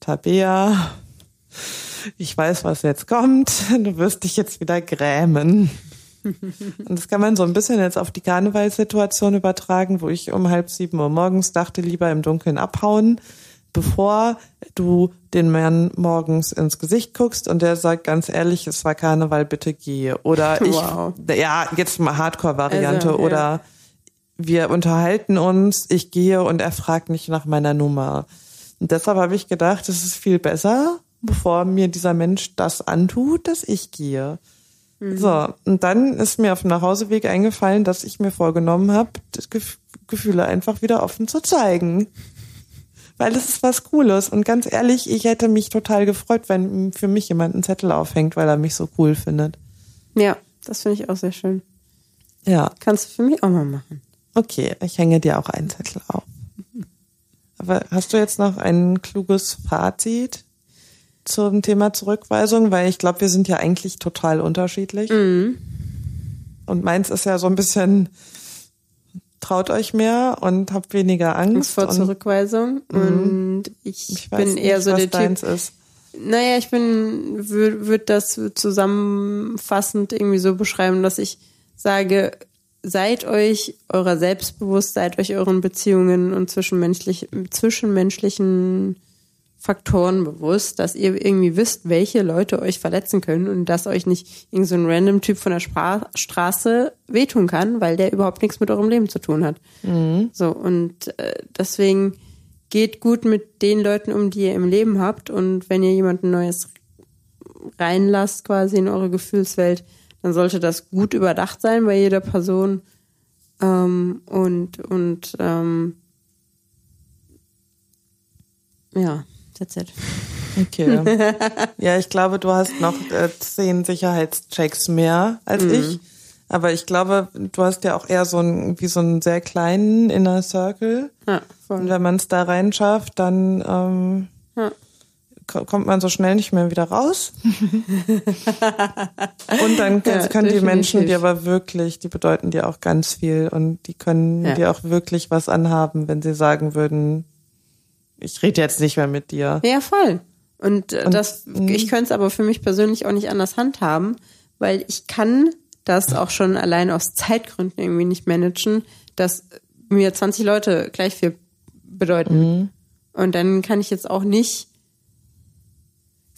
Tabea, ich weiß, was jetzt kommt. Du wirst dich jetzt wieder grämen. Und das kann man so ein bisschen jetzt auf die Karnevalssituation übertragen, wo ich um halb sieben Uhr morgens dachte, lieber im Dunkeln abhauen, bevor du den Mann morgens ins Gesicht guckst und der sagt ganz ehrlich, es war Karneval, bitte gehe. Oder ich, Wow. ja, jetzt mal Hardcore-Variante Also, ja. oder wir unterhalten uns, ich gehe und er fragt nicht nach meiner Nummer. Und deshalb habe ich gedacht, es ist viel besser, bevor mir dieser Mensch das antut, dass ich gehe. So, und dann ist mir auf dem Nachhauseweg eingefallen, dass ich mir vorgenommen habe, das Gef Gefühle einfach wieder offen zu zeigen. Weil es ist was Cooles. Und ganz ehrlich, ich hätte mich total gefreut, wenn für mich jemand einen Zettel aufhängt, weil er mich so cool findet. Ja, das finde ich auch sehr schön. Ja, Kannst du für mich auch mal machen. okay, ich hänge dir auch einen Zettel auf. Aber hast du jetzt noch ein kluges Fazit zum Thema Zurückweisung? Weil ich glaube, wir sind ja eigentlich total unterschiedlich. Mhm. Und meins ist ja so ein bisschen, traut euch mehr und habt weniger Angst Angst. vor und Zurückweisung. Und ich, ich bin nicht, eher so was der Typ. ist. Naja, ich bin, würde würd das zusammenfassend irgendwie so beschreiben, dass ich sage, seid euch eurer selbst bewusst, seid euch euren Beziehungen und zwischenmenschlich, zwischenmenschlichen Faktoren bewusst, dass ihr irgendwie wisst, welche Leute euch verletzen können und dass euch nicht irgend so ein random Typ von der Spra Straße wehtun kann, weil der überhaupt nichts mit eurem Leben zu tun hat. So, und äh, deswegen geht gut mit den Leuten um, die ihr im Leben habt. Und wenn ihr jemanden Neues reinlasst quasi in eure Gefühlswelt, dann sollte das gut überdacht sein bei jeder Person. Ähm, und und ähm, ja, that's it. Okay. ja, ich glaube, du hast noch äh, zehn Sicherheitschecks mehr als Mhm. ich. Aber ich glaube, du hast ja auch eher so einen, wie so einen sehr kleinen Inner Circle. Ja, Und voll. wenn man es da reinschafft, dann ähm, Ja. ko- kommt man so schnell nicht mehr wieder raus. und dann Ja, können die Menschen dir aber wirklich, die bedeuten dir auch ganz viel und die können Ja. dir auch wirklich was anhaben, wenn sie sagen würden, ich rede jetzt nicht mehr mit dir. Ja, voll. Und, äh, Und- das, ich könnte es aber für mich persönlich auch nicht anders handhaben, weil ich kann das auch schon allein aus Zeitgründen irgendwie nicht managen, dass mir 20 Leute gleich viel bedeuten. Und dann kann ich jetzt auch nicht,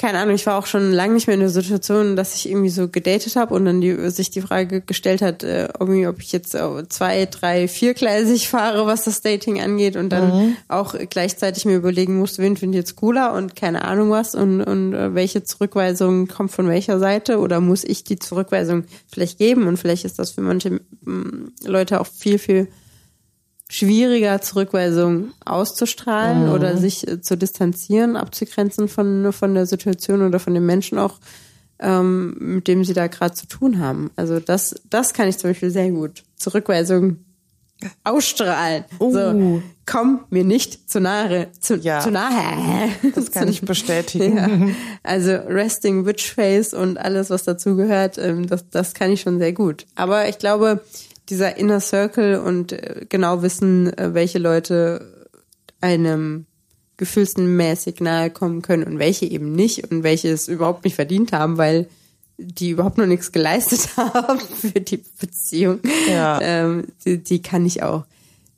keine Ahnung, ich war auch schon lange nicht mehr in der Situation, dass ich irgendwie so gedatet habe und dann die, sich die Frage gestellt hat, äh, irgendwie, ob ich jetzt äh, zwei, drei, viergleisig fahre, was das Dating angeht und dann auch gleichzeitig mir überlegen muss, wen finde ich jetzt cooler und keine Ahnung was und, und äh, welche Zurückweisung kommt von welcher Seite oder muss ich die Zurückweisung vielleicht geben und vielleicht ist das für manche mm, Leute auch viel, viel schwieriger, Zurückweisung auszustrahlen oder sich äh, zu distanzieren, abzugrenzen von, von der Situation oder von den Menschen auch, ähm, mit dem sie da gerade zu tun haben. Also das, das kann ich zum Beispiel sehr gut. Zurückweisung ausstrahlen. So, komm mir nicht zu nahe, zu, Ja. zu nahe. Das kann ich bestätigen. Ja. Also Resting Witch Face und alles, was dazugehört, ähm, das, das kann ich schon sehr gut. Aber ich glaube, dieser Inner Circle und äh, genau wissen, äh, welche Leute einem gefühlsmäßig nahe kommen können und welche eben nicht und welche es überhaupt nicht verdient haben, weil die überhaupt noch nichts geleistet haben für die Beziehung. Ja. Ähm, die, die kann ich auch.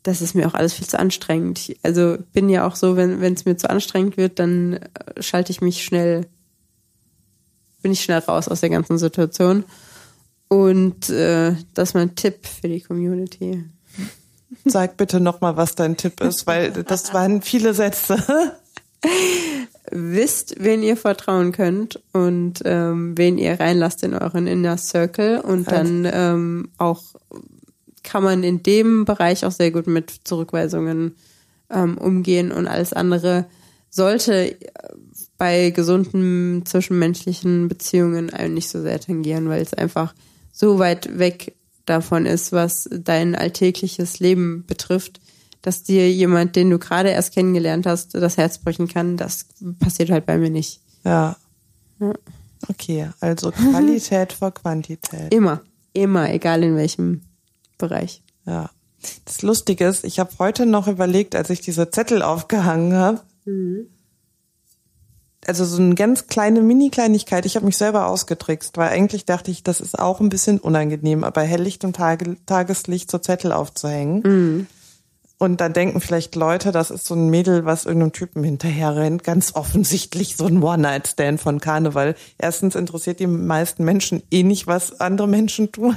Das ist mir auch alles viel zu anstrengend. Ich, also bin ja auch so, wenn wenn es mir zu anstrengend wird, dann äh, schalte ich mich schnell, bin ich schnell raus aus der ganzen Situation. Und äh, das ist mein Tipp für die Community. Sag bitte nochmal, was dein Tipp ist, weil das waren viele Sätze. wisst, wen ihr vertrauen könnt und ähm, wen ihr reinlasst in euren Inner Circle und dann ähm, auch kann man in dem Bereich auch sehr gut mit Zurückweisungen ähm, umgehen und alles andere sollte äh, bei gesunden zwischenmenschlichen Beziehungen einem nicht so sehr tangieren, weil es einfach so weit weg davon ist, was dein alltägliches Leben betrifft, dass dir jemand, den du gerade erst kennengelernt hast, das Herz brechen kann. Das passiert halt bei mir nicht. Ja. Okay, also Qualität vor Quantität. Immer, immer, egal in welchem Bereich. Ja. Das Lustige ist, ich habe heute noch überlegt, als ich diese Zettel aufgehangen habe, also so eine ganz kleine Mini-Kleinigkeit, ich habe mich selber ausgetrickst, weil eigentlich dachte ich, das ist auch ein bisschen unangenehm, aber Helllicht und Tage, Tageslicht so Zettel aufzuhängen. Und dann denken vielleicht Leute, das ist so ein Mädel, was irgendeinem Typen hinterher rennt. Ganz offensichtlich so ein One-Night-Stand von Karneval. Erstens interessiert die meisten Menschen eh nicht, was andere Menschen tun.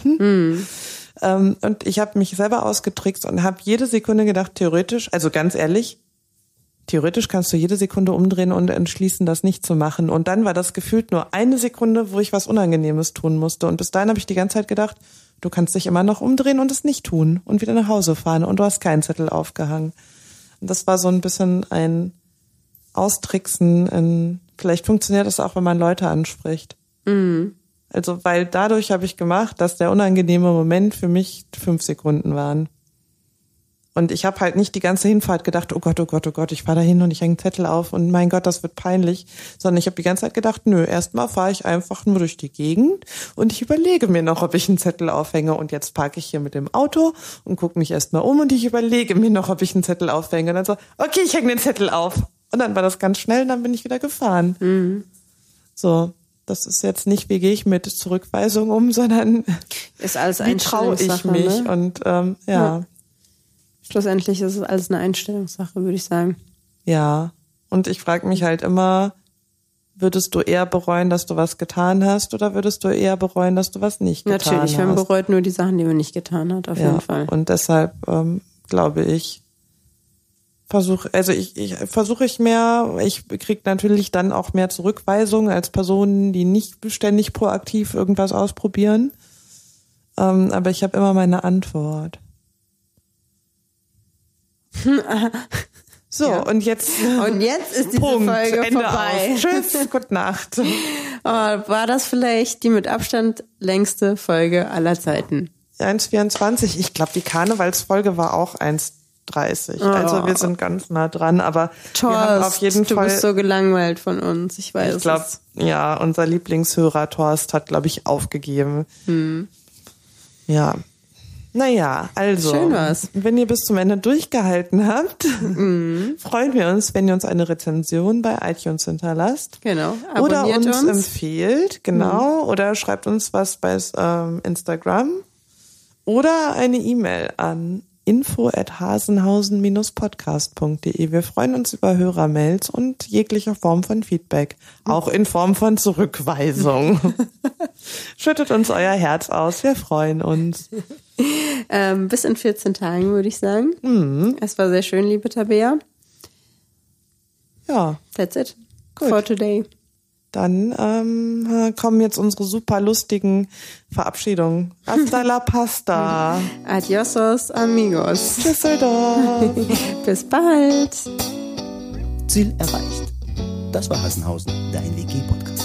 Ähm, und ich habe mich selber ausgetrickst und habe jede Sekunde gedacht, theoretisch, also ganz ehrlich, theoretisch kannst du jede Sekunde umdrehen und entschließen, das nicht zu machen. Und dann war das gefühlt nur eine Sekunde, wo ich was Unangenehmes tun musste. Und bis dahin habe ich die ganze Zeit gedacht, du kannst dich immer noch umdrehen und es nicht tun und wieder nach Hause fahren und du hast keinen Zettel aufgehangen. Und das war so ein bisschen ein Austricksen. In, vielleicht funktioniert das auch, wenn man Leute anspricht. Also, weil dadurch habe ich gemacht, dass der unangenehme Moment für mich fünf Sekunden waren. Und ich habe halt nicht die ganze Hinfahrt gedacht, oh Gott, oh Gott, oh Gott, ich fahre da hin und ich hänge einen Zettel auf und mein Gott, das wird peinlich. Sondern ich habe die ganze Zeit gedacht, nö, erstmal fahre ich einfach nur durch die Gegend und ich überlege mir noch, ob ich einen Zettel aufhänge. Und jetzt parke ich hier mit dem Auto und gucke mich erstmal um und ich überlege mir noch, ob ich einen Zettel aufhänge. Und dann so, okay, ich hänge den Zettel auf. Und dann war das ganz schnell und dann bin ich wieder gefahren. So, das ist jetzt nicht, wie gehe ich mit Zurückweisung um, sondern Ist alles wie traue ich mich? Ne? Und ähm, ja. Ja. Schlussendlich ist es alles eine Einstellungssache, würde ich sagen. Ja, und ich frage mich halt immer, würdest du eher bereuen, dass du was getan hast oder würdest du eher bereuen, dass du was nicht getan Natürlich, hast? man bereut nur die Sachen, die man nicht getan hat, auf ja, jeden Fall. und deshalb ähm, glaube ich, versuche, also ich, ich versuche ich mehr, ich krieg natürlich dann auch mehr Zurückweisungen als Personen, die nicht beständig proaktiv irgendwas ausprobieren. Ähm, aber ich habe immer meine Antwort. So, Ja. und jetzt Und jetzt ist diese Punkt, Folge Ende vorbei. Aus. Tschüss, gute Nacht. Aber war das vielleicht die mit Abstand längste Folge aller Zeiten? 1,24. Ich glaube, die Karnevalsfolge war auch 30. Also wir sind ganz nah dran, aber wir haben auf Torst, jeden du Fall. bist so gelangweilt von uns. Ich weiß ich glaube, ja, unser Lieblingshörer Torst hat, glaube ich, aufgegeben. Ja. Naja, also, Schön war's. wenn ihr bis zum Ende durchgehalten habt, freuen wir uns, wenn ihr uns eine Rezension bei iTunes hinterlasst. Genau. Oder Abonniert uns, uns. empfiehlt, genau. Oder schreibt uns was bei ähm, Instagram. Oder eine E-Mail an info at hasenhausen-podcast.de. Wir freuen uns über Hörermails und jegliche Form von Feedback. Auch in Form von Zurückweisung. Schüttet uns euer Herz aus. Wir freuen uns. Ähm, bis in 14 Tagen, würde ich sagen. Mhm. Es war sehr schön, liebe Tabea. Ja, That's it. Gut. For today. Dann ähm, kommen jetzt unsere super lustigen Verabschiedungen. Hasta la pasta. Adiosos, amigos. Düsseldorf. Bis bald. Ziel erreicht. Das war Hassenhausen, dein WG-Podcast.